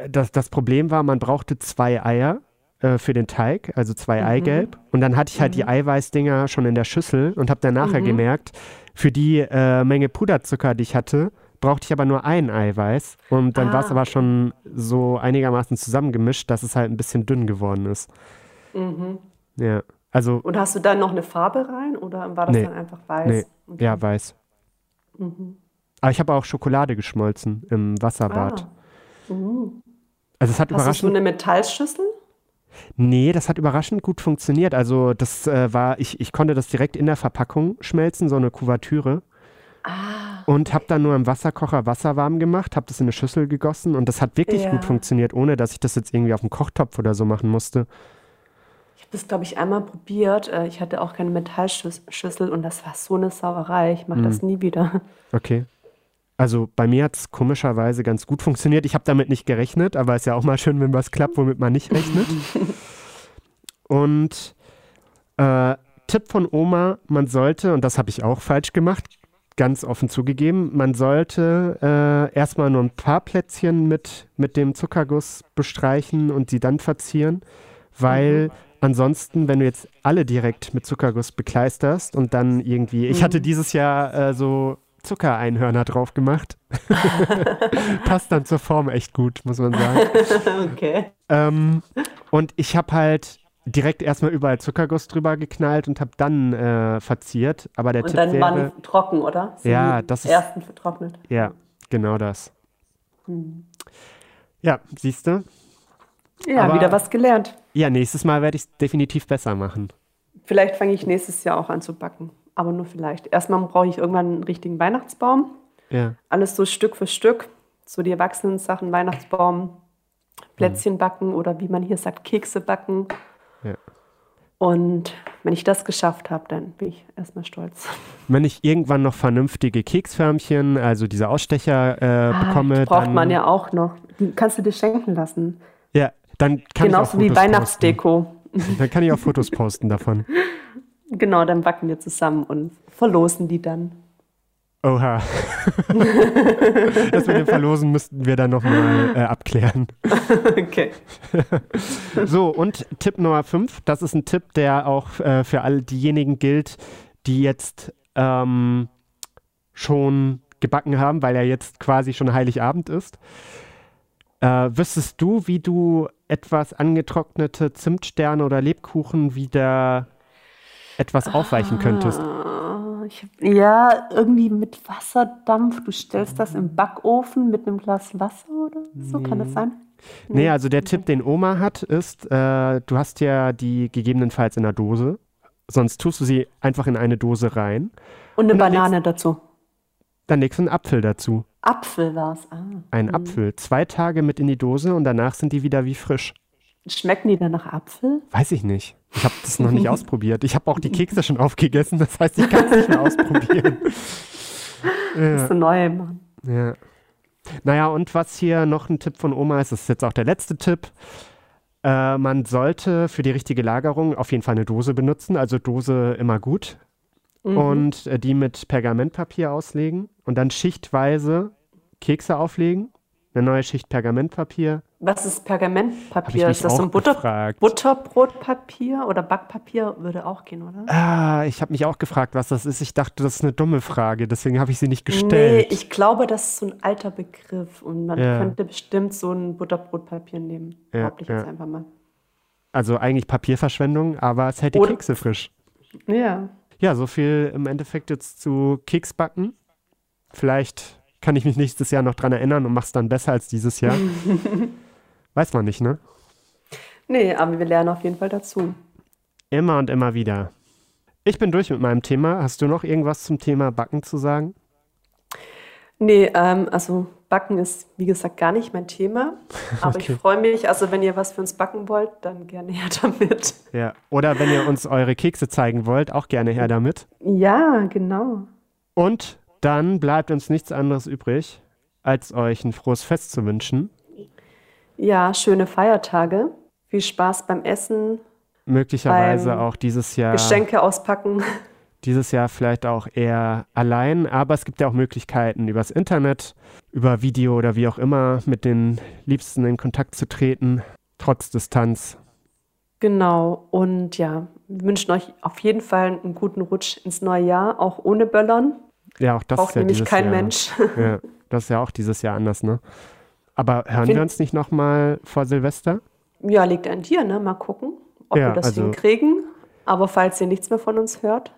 das, das Problem war, man brauchte zwei Eier äh, für den Teig, also zwei Eigelb. Und dann hatte ich halt die Eiweißdinger schon in der Schüssel und habe dann nachher gemerkt, für die äh, Menge Puderzucker, die ich hatte, brauchte ich aber nur ein Eiweiß. Und dann war es Ah, aber schon so einigermaßen zusammengemischt, dass es halt ein bisschen dünn geworden ist. Ja, also, Und hast du dann noch eine Farbe rein oder war das Nee. dann einfach weiß? nee, Okay. ja, weiß. Aber ich habe auch Schokolade geschmolzen im Wasserbad. Ah. Mhm. Also es hat Hast du so überraschend eine Metallschüssel? Nee, das hat überraschend gut funktioniert. Also das äh, war, ich, ich konnte das direkt in der Verpackung schmelzen, so eine Kuvertüre. Ah, Und habe dann nur im Wasserkocher Wasser warm gemacht, habe das in eine Schüssel gegossen und das hat wirklich Ja. gut funktioniert, ohne dass ich das jetzt irgendwie auf dem Kochtopf oder so machen musste. ich habe das, glaube ich, einmal probiert. Äh, Ich hatte auch keine Metallschüssel und das war so eine Sauerei. Ich mache Mhm. das nie wieder. Okay. Also bei mir hat es komischerweise ganz gut funktioniert. Ich habe damit nicht gerechnet, aber ist ja auch mal schön, wenn was klappt, womit man nicht rechnet. Und äh, Tipp von Oma, man sollte, und das habe ich auch falsch gemacht, ganz offen zugegeben, man sollte äh, erstmal nur ein paar Plätzchen mit, mit dem Zuckerguss bestreichen und sie dann verzieren, weil ansonsten, wenn du jetzt alle direkt mit Zuckerguss bekleisterst und dann irgendwie, ich hatte dieses Jahr äh, so Zuckereinhörner drauf gemacht. Passt dann zur Form echt gut, muss man sagen. okay. Ähm, und ich habe halt direkt erstmal überall Zuckerguss drüber geknallt und habe dann äh, verziert. Aber der Und Tipp dann wäre, waren die trocken, oder? Sind Ja, das ist- ersten vertrocknet. ja, genau das. Hm. Ja, siehst du? Ja, Aber- wieder was gelernt. Ja, nächstes Mal werde ich es definitiv besser machen. Vielleicht fange ich nächstes Jahr auch an zu backen. Aber nur vielleicht. Erstmal brauche ich irgendwann einen richtigen Weihnachtsbaum. Ja, Alles so Stück für Stück. So die Erwachsenen-Sachen, Weihnachtsbaum, Plätzchen backen oder wie man hier sagt, Kekse backen. Und wenn ich das geschafft habe, dann bin ich erstmal stolz. wenn ich irgendwann noch vernünftige Keksförmchen, also diese Ausstecher äh, bekomme, Ah, braucht dann, man ja auch noch. Die kannst du dir schenken lassen. ja, dann kann Genauso ich wie auch Fotos Weihnachtsdeko. Posten. Dann kann ich auch Fotos posten davon. Genau, dann backen wir zusammen und verlosen die dann. Oha. das mit dem Verlosen müssten wir dann nochmal äh, abklären. Okay. So, und Tipp Nummer 5, das ist ein Tipp, der auch äh, für all diejenigen gilt, die jetzt ähm, schon gebacken haben, weil ja jetzt quasi schon Heiligabend ist. Äh, wüsstest du, wie du etwas angetrocknete Zimtsterne oder Lebkuchen wieder etwas aufweichen könntest? Ah, Ich ja, irgendwie mit Wasserdampf. Du stellst das im Backofen mit einem Glas Wasser oder so, kann das sein? Nee, also der Tipp, den Oma hat, ist, äh, du hast ja die gegebenenfalls in einer Dose. Sonst tust du sie einfach in eine Dose rein. Und eine Und Banane dazu. Dann legst du einen Apfel dazu. Apfel war es. Ah. Einen Apfel. Zwei Tage mit in die Dose und danach sind die wieder wie frisch. Schmecken die dann nach Apfel? Weiß ich nicht. Ich habe das noch nicht ausprobiert. Ich habe auch die Kekse schon aufgegessen. Das heißt, ich kann es nicht mehr ausprobieren. Das ist eine neue Mann. Ja. Naja, und was hier noch ein Tipp von Oma ist, das ist jetzt auch der letzte Tipp. Äh, man sollte für die richtige Lagerung auf jeden Fall eine Dose benutzen. Also Dose immer gut. Und äh, die mit Pergamentpapier auslegen. Und dann schichtweise Kekse auflegen. Eine neue Schicht Pergamentpapier. Was ist Pergamentpapier? Ist das so ein Butter gefragt. Butterbrotpapier oder Backpapier? Würde auch gehen, oder? Ah, ich habe mich auch gefragt, was das ist. Ich dachte, das ist eine dumme Frage, deswegen habe ich sie nicht Nee, gestellt. ich glaube, das ist so ein alter Begriff und man Ja. könnte bestimmt so ein Butterbrotpapier nehmen. Ja, Behaupte ich jetzt ja. einfach mal. also eigentlich Papierverschwendung, aber es hält die Oder- Kekse frisch. Ja. Ja, so viel im Endeffekt jetzt zu Keksbacken. Vielleicht kann ich mich nächstes Jahr noch dran erinnern und mach's dann besser als dieses Jahr. Weiß man nicht, ne? Nee, aber wir lernen auf jeden Fall dazu. Immer und immer wieder. Ich bin durch mit meinem Thema. Hast du noch irgendwas zum Thema Backen zu sagen? Nee, ähm, also Backen ist, wie gesagt, gar nicht mein Thema. Aber okay. ich freue mich, also wenn ihr was für uns backen wollt, dann gerne her damit. Ja, oder wenn ihr uns eure Kekse zeigen wollt, auch gerne her damit. Ja, genau. Und dann bleibt uns nichts anderes übrig, als euch ein frohes Fest zu wünschen. Ja, schöne Feiertage. Viel Spaß beim Essen. Möglicherweise auch dieses Jahr. Geschenke auspacken. Dieses Jahr vielleicht auch eher allein, aber es gibt ja auch Möglichkeiten übers Internet, über Video oder wie auch immer mit den Liebsten in Kontakt zu treten, trotz Distanz. Genau, und ja, wir wünschen euch auf jeden Fall einen guten Rutsch ins neue Jahr, auch ohne Böllern. Ja, auch das Braucht ist ja nämlich kein Jahr. Mensch. Ja, das ist ja auch dieses Jahr anders, ne? Aber hören Find, wir uns nicht nochmal vor Silvester? Ja, liegt an dir, ne? Mal gucken, ob ja, wir das also, hinkriegen. Aber falls ihr nichts mehr von uns hört,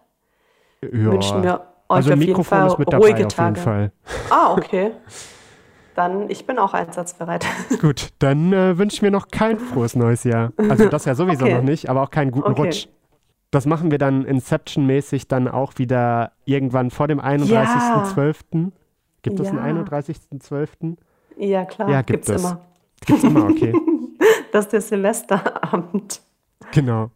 ja, wünschen wir euch also auf Mikrofon jeden Fall ist mit ruhige dabei, Tage. Auf jeden Fall. Ah, okay. Dann, ich bin auch einsatzbereit. Gut, dann äh, wünsche ich mir noch kein frohes neues Jahr. Also das ja sowieso okay. noch nicht, aber auch keinen guten okay. Rutsch. Das machen wir dann Inception-mäßig dann auch wieder irgendwann vor dem 31.12. Ja. Gibt es ja. einen 31.12.? Ja, klar. Ja, gibt es. immer. Gibt's immer, okay. das ist der Silvesterabend. Genau.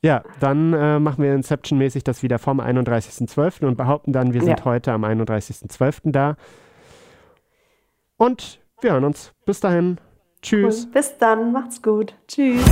Ja, dann äh, machen wir Inception-mäßig das wieder vom 31.12. und behaupten dann, wir sind ja. heute am 31.12. da. Und wir hören uns. Bis dahin. Tschüss. Bis dann. Macht's gut. Tschüss.